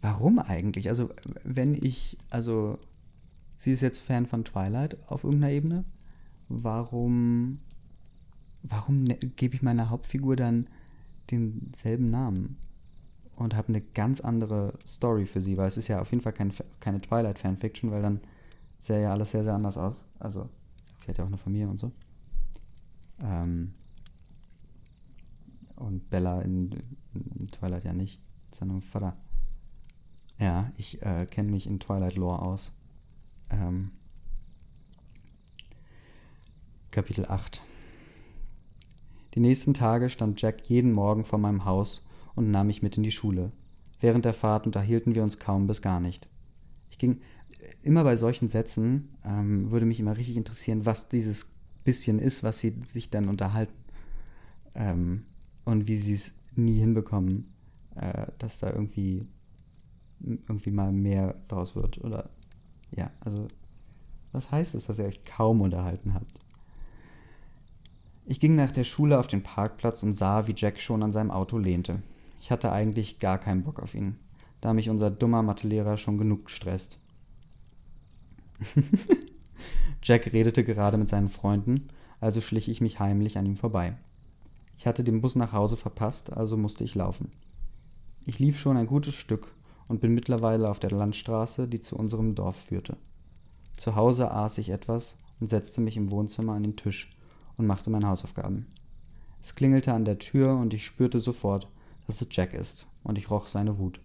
Warum eigentlich? Also, wenn ich. Also, sie ist jetzt Fan von Twilight auf irgendeiner Ebene. Warum. Warum ne, gebe ich meiner Hauptfigur dann denselben Namen? Und habe eine ganz andere Story für sie, weil es ist ja auf jeden Fall kein, keine Twilight-Fanfiction, weil dann sähe ja alles sehr, sehr anders aus. Also, sie hat ja auch eine Familie und so. Ähm, und Bella in, in, Twilight ja nicht. Nur Vater. Ja, ich äh, kenne mich in Twilight Lore aus. Ähm, Kapitel 8 Die nächsten Tage stand Jack jeden Morgen vor meinem Haus und nahm mich mit in die Schule. Während der Fahrt unterhielten wir uns kaum bis gar nicht. Ich ging immer bei solchen Sätzen, ähm, würde mich immer richtig interessieren, was dieses bisschen ist, was sie sich dann unterhalten. Ähm, und wie sie es nie hinbekommen, äh, dass da irgendwie, irgendwie mal mehr draus wird. Oder ja, also was heißt es, dass ihr euch kaum unterhalten habt? Ich ging nach der Schule auf den Parkplatz und sah, wie Jack schon an seinem Auto lehnte. Ich hatte eigentlich gar keinen Bock auf ihn, da mich unser dummer Mathelehrer schon genug stresst. (laughs) Jack redete gerade mit seinen Freunden, also schlich ich mich heimlich an ihm vorbei. Ich hatte den Bus nach Hause verpasst, also musste ich laufen. Ich lief schon ein gutes Stück und bin mittlerweile auf der Landstraße, die zu unserem Dorf führte. Zu Hause aß ich etwas und setzte mich im Wohnzimmer an den Tisch und machte meine Hausaufgaben. Es klingelte an der Tür und ich spürte sofort, dass es Jack ist, und ich roch seine Wut.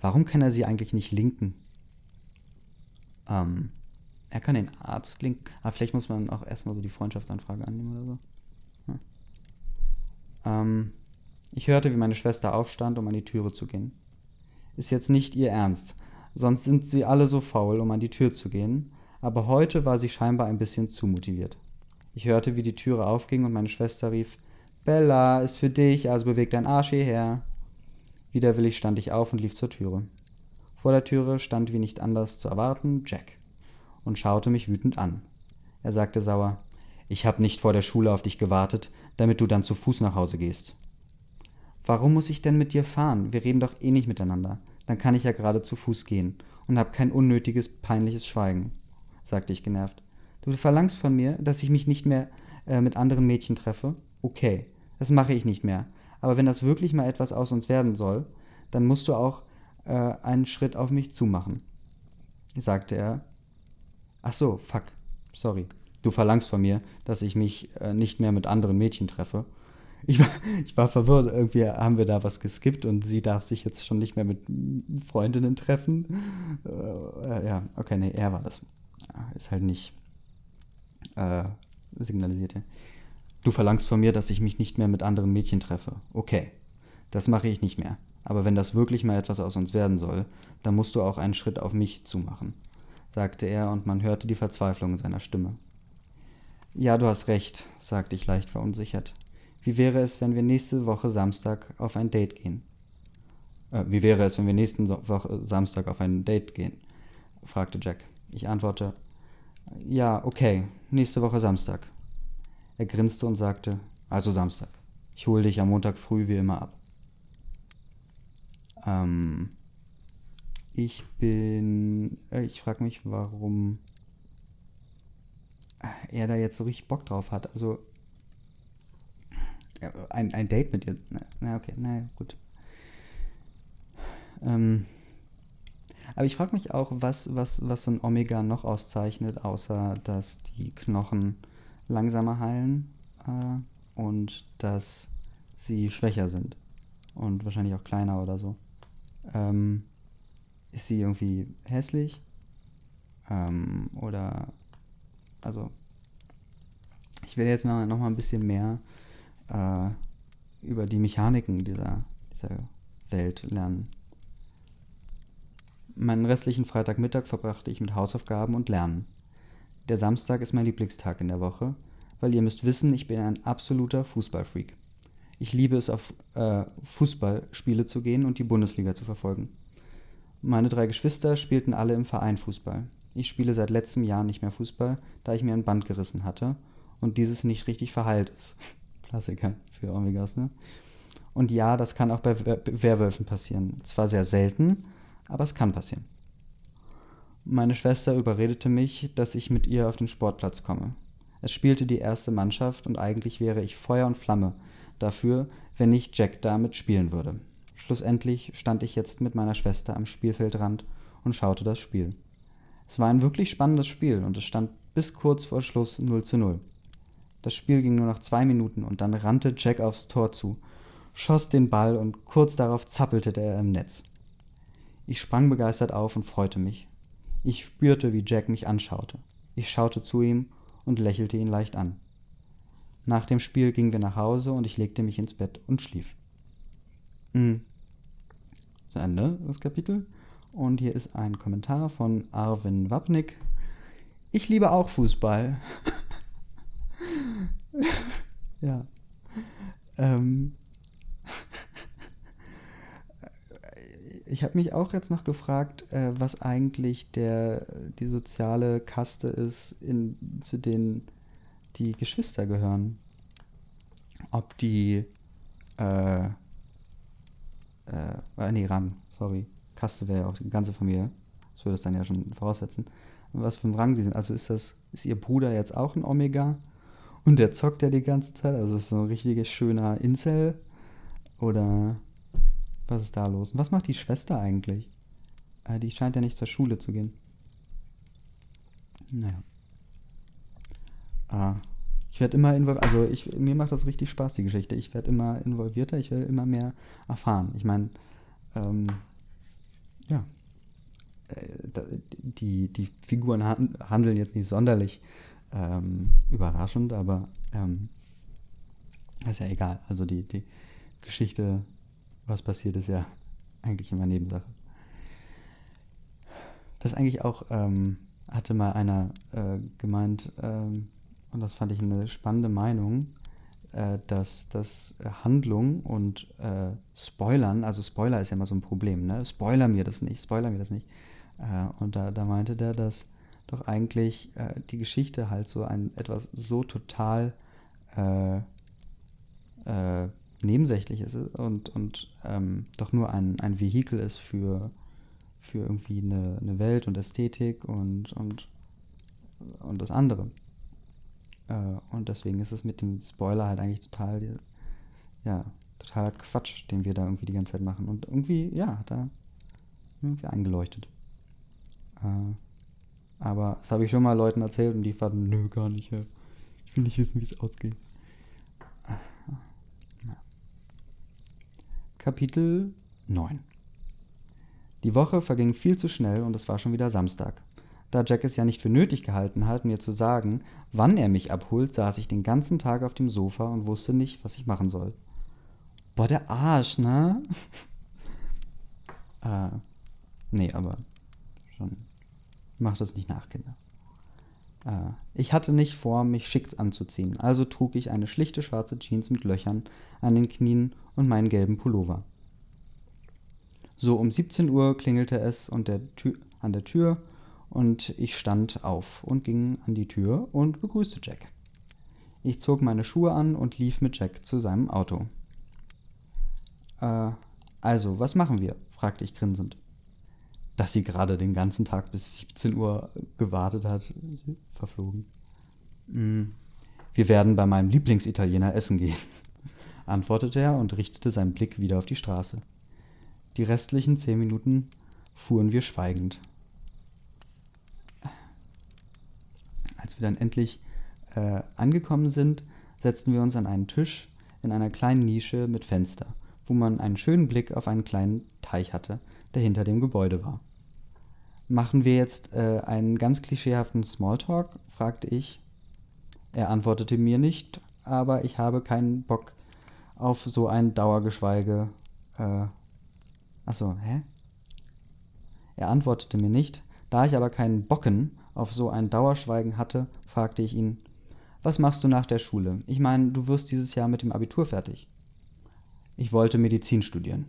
Warum kann er sie eigentlich nicht linken? Ähm, er kann den Arzt linken, aber vielleicht muss man auch erstmal so die Freundschaftsanfrage annehmen oder so. Ähm, ich hörte, wie meine Schwester aufstand, um an die Türe zu gehen. Ist jetzt nicht ihr Ernst, sonst sind sie alle so faul, um an die Tür zu gehen, aber heute war sie scheinbar ein bisschen zu motiviert. Ich hörte, wie die Türe aufging und meine Schwester rief, Bella, ist für dich, also beweg dein Arsch hierher. Widerwillig stand ich auf und lief zur Türe. Vor der Türe stand wie nicht anders zu erwarten Jack und schaute mich wütend an. Er sagte sauer, ich habe nicht vor der Schule auf dich gewartet, damit du dann zu Fuß nach Hause gehst. Warum muss ich denn mit dir fahren? Wir reden doch eh nicht miteinander. Dann kann ich ja gerade zu Fuß gehen und hab kein unnötiges, peinliches Schweigen, sagte ich genervt. Du verlangst von mir, dass ich mich nicht mehr äh, mit anderen Mädchen treffe? Okay, das mache ich nicht mehr. Aber wenn das wirklich mal etwas aus uns werden soll, dann musst du auch äh, einen Schritt auf mich zumachen, sagte er. Ach so, fuck, sorry. Du verlangst von mir, dass ich mich äh, nicht mehr mit anderen Mädchen treffe. Ich war, (laughs) ich war verwirrt. Irgendwie haben wir da was geskippt und sie darf sich jetzt schon nicht mehr mit Freundinnen treffen. Äh, ja, okay, nee, er war das. Ist halt nicht äh, signalisiert. Ja. Du verlangst von mir, dass ich mich nicht mehr mit anderen Mädchen treffe. Okay, das mache ich nicht mehr. Aber wenn das wirklich mal etwas aus uns werden soll, dann musst du auch einen Schritt auf mich zumachen, sagte er, und man hörte die Verzweiflung in seiner Stimme. Ja, du hast recht, sagte ich leicht verunsichert. Wie wäre es, wenn wir nächste Woche Samstag auf ein Date gehen? Äh, wie wäre es, wenn wir nächsten Woche Samstag auf ein Date gehen? fragte Jack. Ich antworte, ja, okay, nächste Woche Samstag. Er grinste und sagte, also Samstag. Ich hole dich am Montag früh wie immer ab. Ähm, ich bin, äh, ich frage mich, warum er da jetzt so richtig Bock drauf hat. Also ein, ein Date mit ihr. Na, okay, na gut. Ähm, aber ich frage mich auch, was, was, was so ein Omega noch auszeichnet, außer dass die Knochen langsamer heilen äh, und dass sie schwächer sind. Und wahrscheinlich auch kleiner oder so. Ähm, ist sie irgendwie hässlich? Ähm, oder, also, ich will jetzt noch, noch mal ein bisschen mehr äh, über die Mechaniken dieser, dieser Welt lernen. Meinen restlichen Freitagmittag verbrachte ich mit Hausaufgaben und Lernen. Der Samstag ist mein Lieblingstag in der Woche, weil ihr müsst wissen, ich bin ein absoluter Fußballfreak. Ich liebe es, auf äh, Fußballspiele zu gehen und die Bundesliga zu verfolgen. Meine drei Geschwister spielten alle im Verein Fußball. Ich spiele seit letztem Jahr nicht mehr Fußball, da ich mir ein Band gerissen hatte und dieses nicht richtig verheilt ist. (laughs) Klassiker für Omegas, ne? Und ja, das kann auch bei Werwölfen passieren. Zwar sehr selten, aber es kann passieren. Meine Schwester überredete mich, dass ich mit ihr auf den Sportplatz komme. Es spielte die erste Mannschaft und eigentlich wäre ich Feuer und Flamme dafür, wenn nicht Jack damit spielen würde. Schlussendlich stand ich jetzt mit meiner Schwester am Spielfeldrand und schaute das Spiel. Es war ein wirklich spannendes Spiel und es stand bis kurz vor Schluss 0 zu 0. Das Spiel ging nur noch zwei Minuten und dann rannte Jack aufs Tor zu, schoss den Ball und kurz darauf zappelte er im Netz. Ich sprang begeistert auf und freute mich. Ich spürte, wie Jack mich anschaute. Ich schaute zu ihm und lächelte ihn leicht an. Nach dem Spiel gingen wir nach Hause und ich legte mich ins Bett und schlief. Mhm. Zu Ende das Kapitel. Und hier ist ein Kommentar von Arvin Wapnik. Ich liebe auch Fußball. (laughs) ja. Ähm. Ich habe mich auch jetzt noch gefragt, äh, was eigentlich der, die soziale Kaste ist, in, zu denen die Geschwister gehören. Ob die, äh, äh, nee, Rang, sorry. Kaste wäre ja auch die ganze Familie. Das würde es dann ja schon voraussetzen. Was für ein Rang die sind. Also ist das, ist ihr Bruder jetzt auch ein Omega? Und der zockt ja die ganze Zeit. Also ist so ein richtig schöner Incel. Oder was ist da los? Was macht die Schwester eigentlich? Äh, die scheint ja nicht zur Schule zu gehen. Naja. Ah, ich werde immer involviert, also ich, mir macht das richtig Spaß, die Geschichte. Ich werde immer involvierter, ich will immer mehr erfahren. Ich meine, ähm, ja, äh, die, die Figuren handeln jetzt nicht sonderlich ähm, überraschend, aber ähm, ist ja egal. Also die, die Geschichte, was passiert, ist ja eigentlich immer Nebensache. Das eigentlich auch, ähm, hatte mal einer äh, gemeint, ähm, und das fand ich eine spannende Meinung, äh, dass das Handlung und äh, Spoilern, also Spoiler ist ja immer so ein Problem, ne? Spoiler mir das nicht, spoiler mir das nicht. Äh, und da, da meinte der, dass doch eigentlich äh, die Geschichte halt so ein etwas so total äh, äh, nebensächlich ist und, und ähm, doch nur ein, ein Vehikel ist für, für irgendwie eine, eine Welt und Ästhetik und, und, und das andere. Äh, und deswegen ist es mit dem Spoiler halt eigentlich total, ja, totaler Quatsch, den wir da irgendwie die ganze Zeit machen. Und irgendwie, ja, hat er irgendwie eingeleuchtet. Äh, aber das habe ich schon mal Leuten erzählt und die fanden, nö, gar nicht. Ich will nicht wissen, wie es ausgeht. Kapitel 9 Die Woche verging viel zu schnell und es war schon wieder Samstag. Da Jack es ja nicht für nötig gehalten hat, mir zu sagen, wann er mich abholt, saß ich den ganzen Tag auf dem Sofa und wusste nicht, was ich machen soll. Boah, der Arsch, ne? (laughs) äh, nee, aber schon. Macht das nicht nach, Kinder. Äh, ich hatte nicht vor, mich schick anzuziehen, also trug ich eine schlichte schwarze Jeans mit Löchern an den Knien und meinen gelben Pullover. So um 17 Uhr klingelte es an der Tür und ich stand auf und ging an die Tür und begrüßte Jack. Ich zog meine Schuhe an und lief mit Jack zu seinem Auto. Äh, also, was machen wir? fragte ich grinsend. Dass sie gerade den ganzen Tag bis 17 Uhr gewartet hat, verflogen. Mm, wir werden bei meinem Lieblingsitaliener essen gehen, (laughs) antwortete er und richtete seinen Blick wieder auf die Straße. Die restlichen zehn Minuten fuhren wir schweigend. Als wir dann endlich äh, angekommen sind, setzten wir uns an einen Tisch in einer kleinen Nische mit Fenster, wo man einen schönen Blick auf einen kleinen Teich hatte, der hinter dem Gebäude war. Machen wir jetzt äh, einen ganz klischeehaften Smalltalk? fragte ich. Er antwortete mir nicht, aber ich habe keinen Bock auf so ein Dauergeschweige. Äh, achso, hä? Er antwortete mir nicht. Da ich aber keinen Bocken auf so ein Dauerschweigen hatte, fragte ich ihn, was machst du nach der Schule? Ich meine, du wirst dieses Jahr mit dem Abitur fertig. Ich wollte Medizin studieren,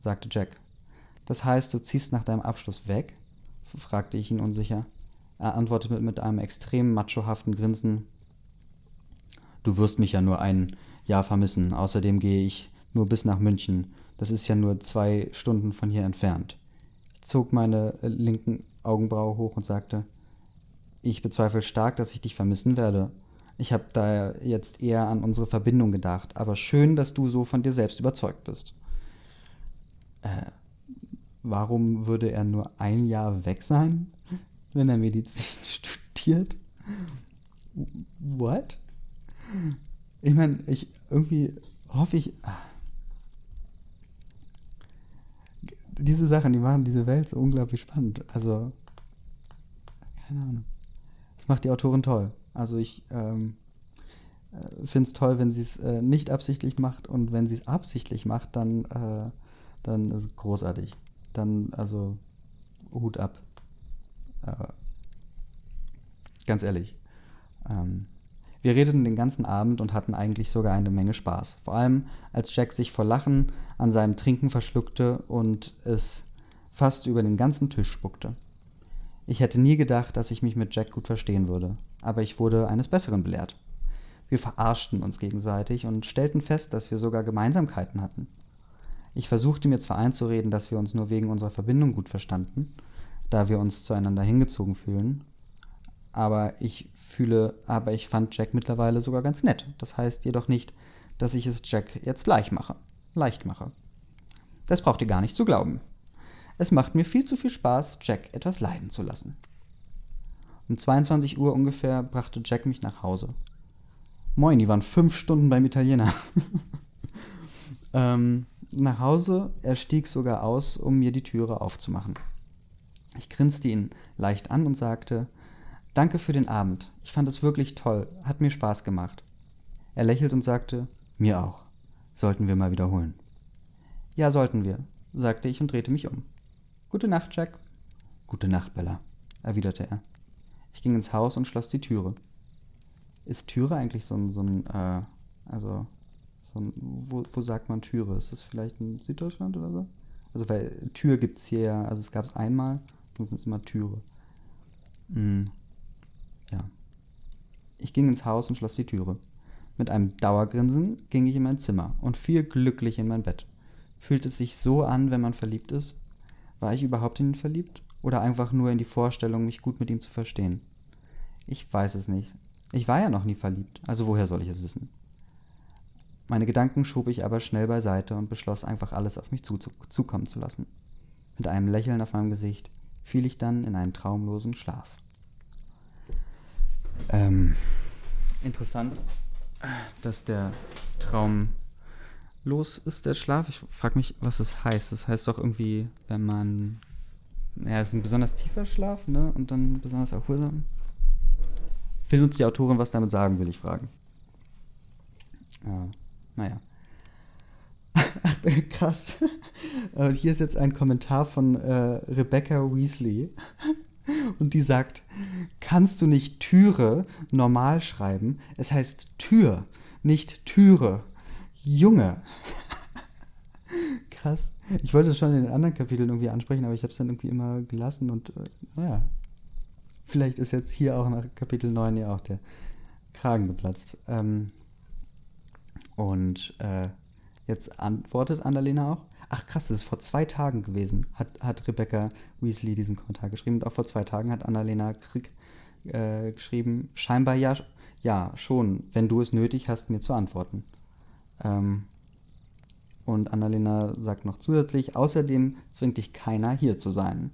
sagte Jack. Das heißt, du ziehst nach deinem Abschluss weg? Fragte ich ihn unsicher. Er antwortete mit einem extrem machohaften Grinsen. Du wirst mich ja nur ein Jahr vermissen. Außerdem gehe ich nur bis nach München. Das ist ja nur zwei Stunden von hier entfernt. Ich zog meine äh, linken Augenbraue hoch und sagte, ich bezweifle stark, dass ich dich vermissen werde. Ich habe da jetzt eher an unsere Verbindung gedacht, aber schön, dass du so von dir selbst überzeugt bist. Äh, warum würde er nur ein Jahr weg sein, wenn er Medizin (laughs) studiert? What? Ich meine, ich irgendwie hoffe ich. Diese Sachen, die machen diese Welt so unglaublich spannend. Also, keine Ahnung. Das macht die Autorin toll. Also ich ähm, äh, finde es toll, wenn sie es äh, nicht absichtlich macht und wenn sie es absichtlich macht, dann, äh, dann ist es großartig dann, also Hut ab. Äh, ganz ehrlich. Ähm, wir redeten den ganzen Abend und hatten eigentlich sogar eine Menge Spaß. Vor allem, als Jack sich vor Lachen an seinem Trinken verschluckte und es fast über den ganzen Tisch spuckte. Ich hätte nie gedacht, dass ich mich mit Jack gut verstehen würde, aber ich wurde eines Besseren belehrt. Wir verarschten uns gegenseitig und stellten fest, dass wir sogar Gemeinsamkeiten hatten. Ich versuchte mir zwar einzureden, dass wir uns nur wegen unserer Verbindung gut verstanden, da wir uns zueinander hingezogen fühlen, aber ich fühle, aber ich fand Jack mittlerweile sogar ganz nett. Das heißt jedoch nicht, dass ich es Jack jetzt leicht mache. Leicht mache. Das braucht ihr gar nicht zu glauben. Es macht mir viel zu viel Spaß, Jack etwas leiden zu lassen. Um 22 Uhr ungefähr brachte Jack mich nach Hause. Moin, die waren fünf Stunden beim Italiener. (laughs) ähm, nach Hause, er stieg sogar aus, um mir die Türe aufzumachen. Ich grinste ihn leicht an und sagte, Danke für den Abend. Ich fand es wirklich toll. Hat mir Spaß gemacht. Er lächelte und sagte, Mir auch. Sollten wir mal wiederholen. Ja, sollten wir, sagte ich und drehte mich um. Gute Nacht, Jack. Gute Nacht, Bella, erwiderte er. Ich ging ins Haus und schloss die Türe. Ist Türe eigentlich so ein, so ein äh, also so ein, wo, wo sagt man Türe? Ist das vielleicht in Süddeutschland oder so? Also, weil Tür gibt es hier ja, also es gab es einmal, sonst sind es immer Türe. Hm. Ja. Ich ging ins Haus und schloss die Türe. Mit einem Dauergrinsen ging ich in mein Zimmer und fiel glücklich in mein Bett. Fühlt es sich so an, wenn man verliebt ist? War ich überhaupt in ihn verliebt? Oder einfach nur in die Vorstellung, mich gut mit ihm zu verstehen? Ich weiß es nicht. Ich war ja noch nie verliebt, also woher soll ich es wissen? Meine Gedanken schob ich aber schnell beiseite und beschloss einfach alles auf mich zukommen zu lassen. Mit einem Lächeln auf meinem Gesicht fiel ich dann in einen traumlosen Schlaf. Ähm, interessant, dass der Traum los ist, der Schlaf. Ich frage mich, was das heißt. Das heißt doch irgendwie, wenn man. Ja, es ist ein besonders tiefer Schlaf, ne? Und dann besonders erholsam. Will uns die Autorin was damit sagen, will ich fragen. Ja. Naja. Ach, (laughs) krass. Und hier ist jetzt ein Kommentar von äh, Rebecca Weasley. (laughs) Und die sagt, kannst du nicht Türe normal schreiben? Es heißt Tür, nicht Türe. Junge. (laughs) Krass. Ich wollte es schon in den anderen Kapiteln irgendwie ansprechen, aber ich habe es dann irgendwie immer gelassen und äh, naja. Vielleicht ist jetzt hier auch nach Kapitel 9 ja auch der Kragen geplatzt. Ähm, und äh, jetzt antwortet Annalena auch. Ach krass, das ist vor zwei Tagen gewesen, hat, hat Rebecca Weasley diesen Kommentar geschrieben. Und auch vor zwei Tagen hat Annalena Krieg äh, geschrieben, scheinbar ja, ja, schon, wenn du es nötig hast, mir zu antworten. Ähm, und Annalena sagt noch zusätzlich, außerdem zwingt dich keiner, hier zu sein.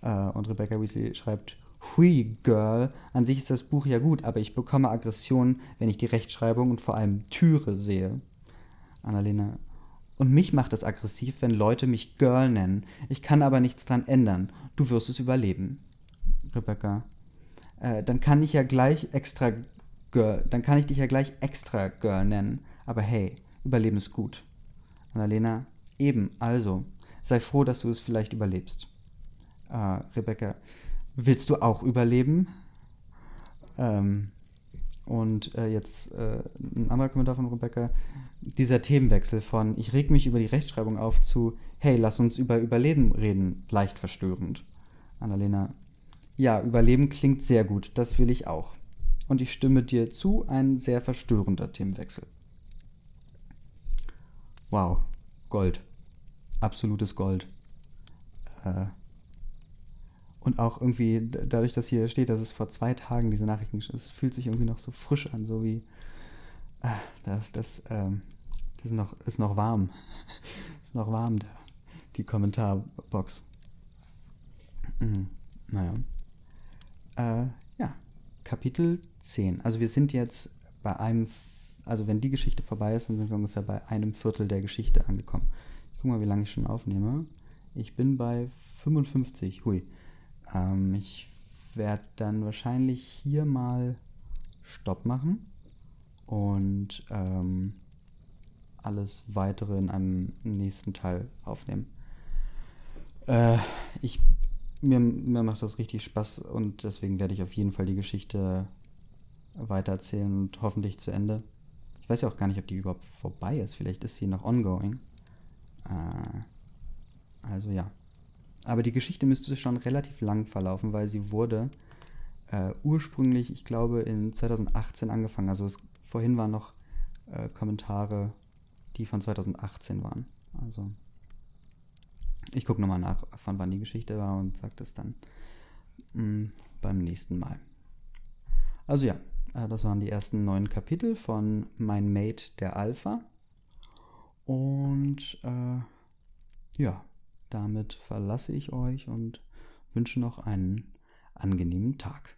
Äh, und Rebecca Weasley schreibt, Hui Girl, an sich ist das Buch ja gut, aber ich bekomme Aggressionen, wenn ich die Rechtschreibung und vor allem Türe sehe. Annalena, Und mich macht es aggressiv, wenn Leute mich Girl nennen. Ich kann aber nichts dran ändern. Du wirst es überleben. Rebecca. Äh, dann kann ich ja gleich extra Girl, dann kann ich dich ja gleich extra Girl nennen. Aber hey, Überleben ist gut. Annalena, eben, also, sei froh, dass du es vielleicht überlebst. Äh, Rebecca, willst du auch überleben? Ähm, und äh, jetzt äh, ein anderer Kommentar von Rebecca. Dieser Themenwechsel von ich reg mich über die Rechtschreibung auf zu hey, lass uns über Überleben reden, leicht verstörend. Annalena. Ja, Überleben klingt sehr gut, das will ich auch. Und ich stimme dir zu, ein sehr verstörender Themenwechsel. Wow, Gold. Absolutes Gold. Äh, und auch irgendwie, dadurch, dass hier steht, dass es vor zwei Tagen diese Nachrichten es fühlt sich irgendwie noch so frisch an, so wie äh, das, das, ähm, das ist noch, ist noch warm. (laughs) ist noch warm, da, die Kommentarbox. Mhm. Naja. Äh, ja, Kapitel 10. Also wir sind jetzt bei einem, also wenn die Geschichte vorbei ist, dann sind wir ungefähr bei einem Viertel der Geschichte angekommen. Ich guck mal, wie lange ich schon aufnehme. Ich bin bei 55. Hui. Ähm, ich werde dann wahrscheinlich hier mal Stopp machen und ähm, alles weitere in einem nächsten Teil aufnehmen. Äh, ich, mir, mir macht das richtig Spaß und deswegen werde ich auf jeden Fall die Geschichte weitererzählen und hoffentlich zu Ende. Ich weiß ja auch gar nicht, ob die überhaupt vorbei ist. Vielleicht ist sie noch ongoing. Äh, also ja. Aber die Geschichte müsste schon relativ lang verlaufen, weil sie wurde äh, ursprünglich, ich glaube, in 2018 angefangen. Also es, vorhin waren noch äh, Kommentare, die von 2018 waren. Also ich gucke nochmal nach, von wann die Geschichte war und sage das dann mh, mm, beim nächsten Mal. Also ja, äh, das waren die ersten neun Kapitel von Mein Mate der Alpha. Und äh, ja, damit verlasse ich euch und wünsche noch einen angenehmen Tag.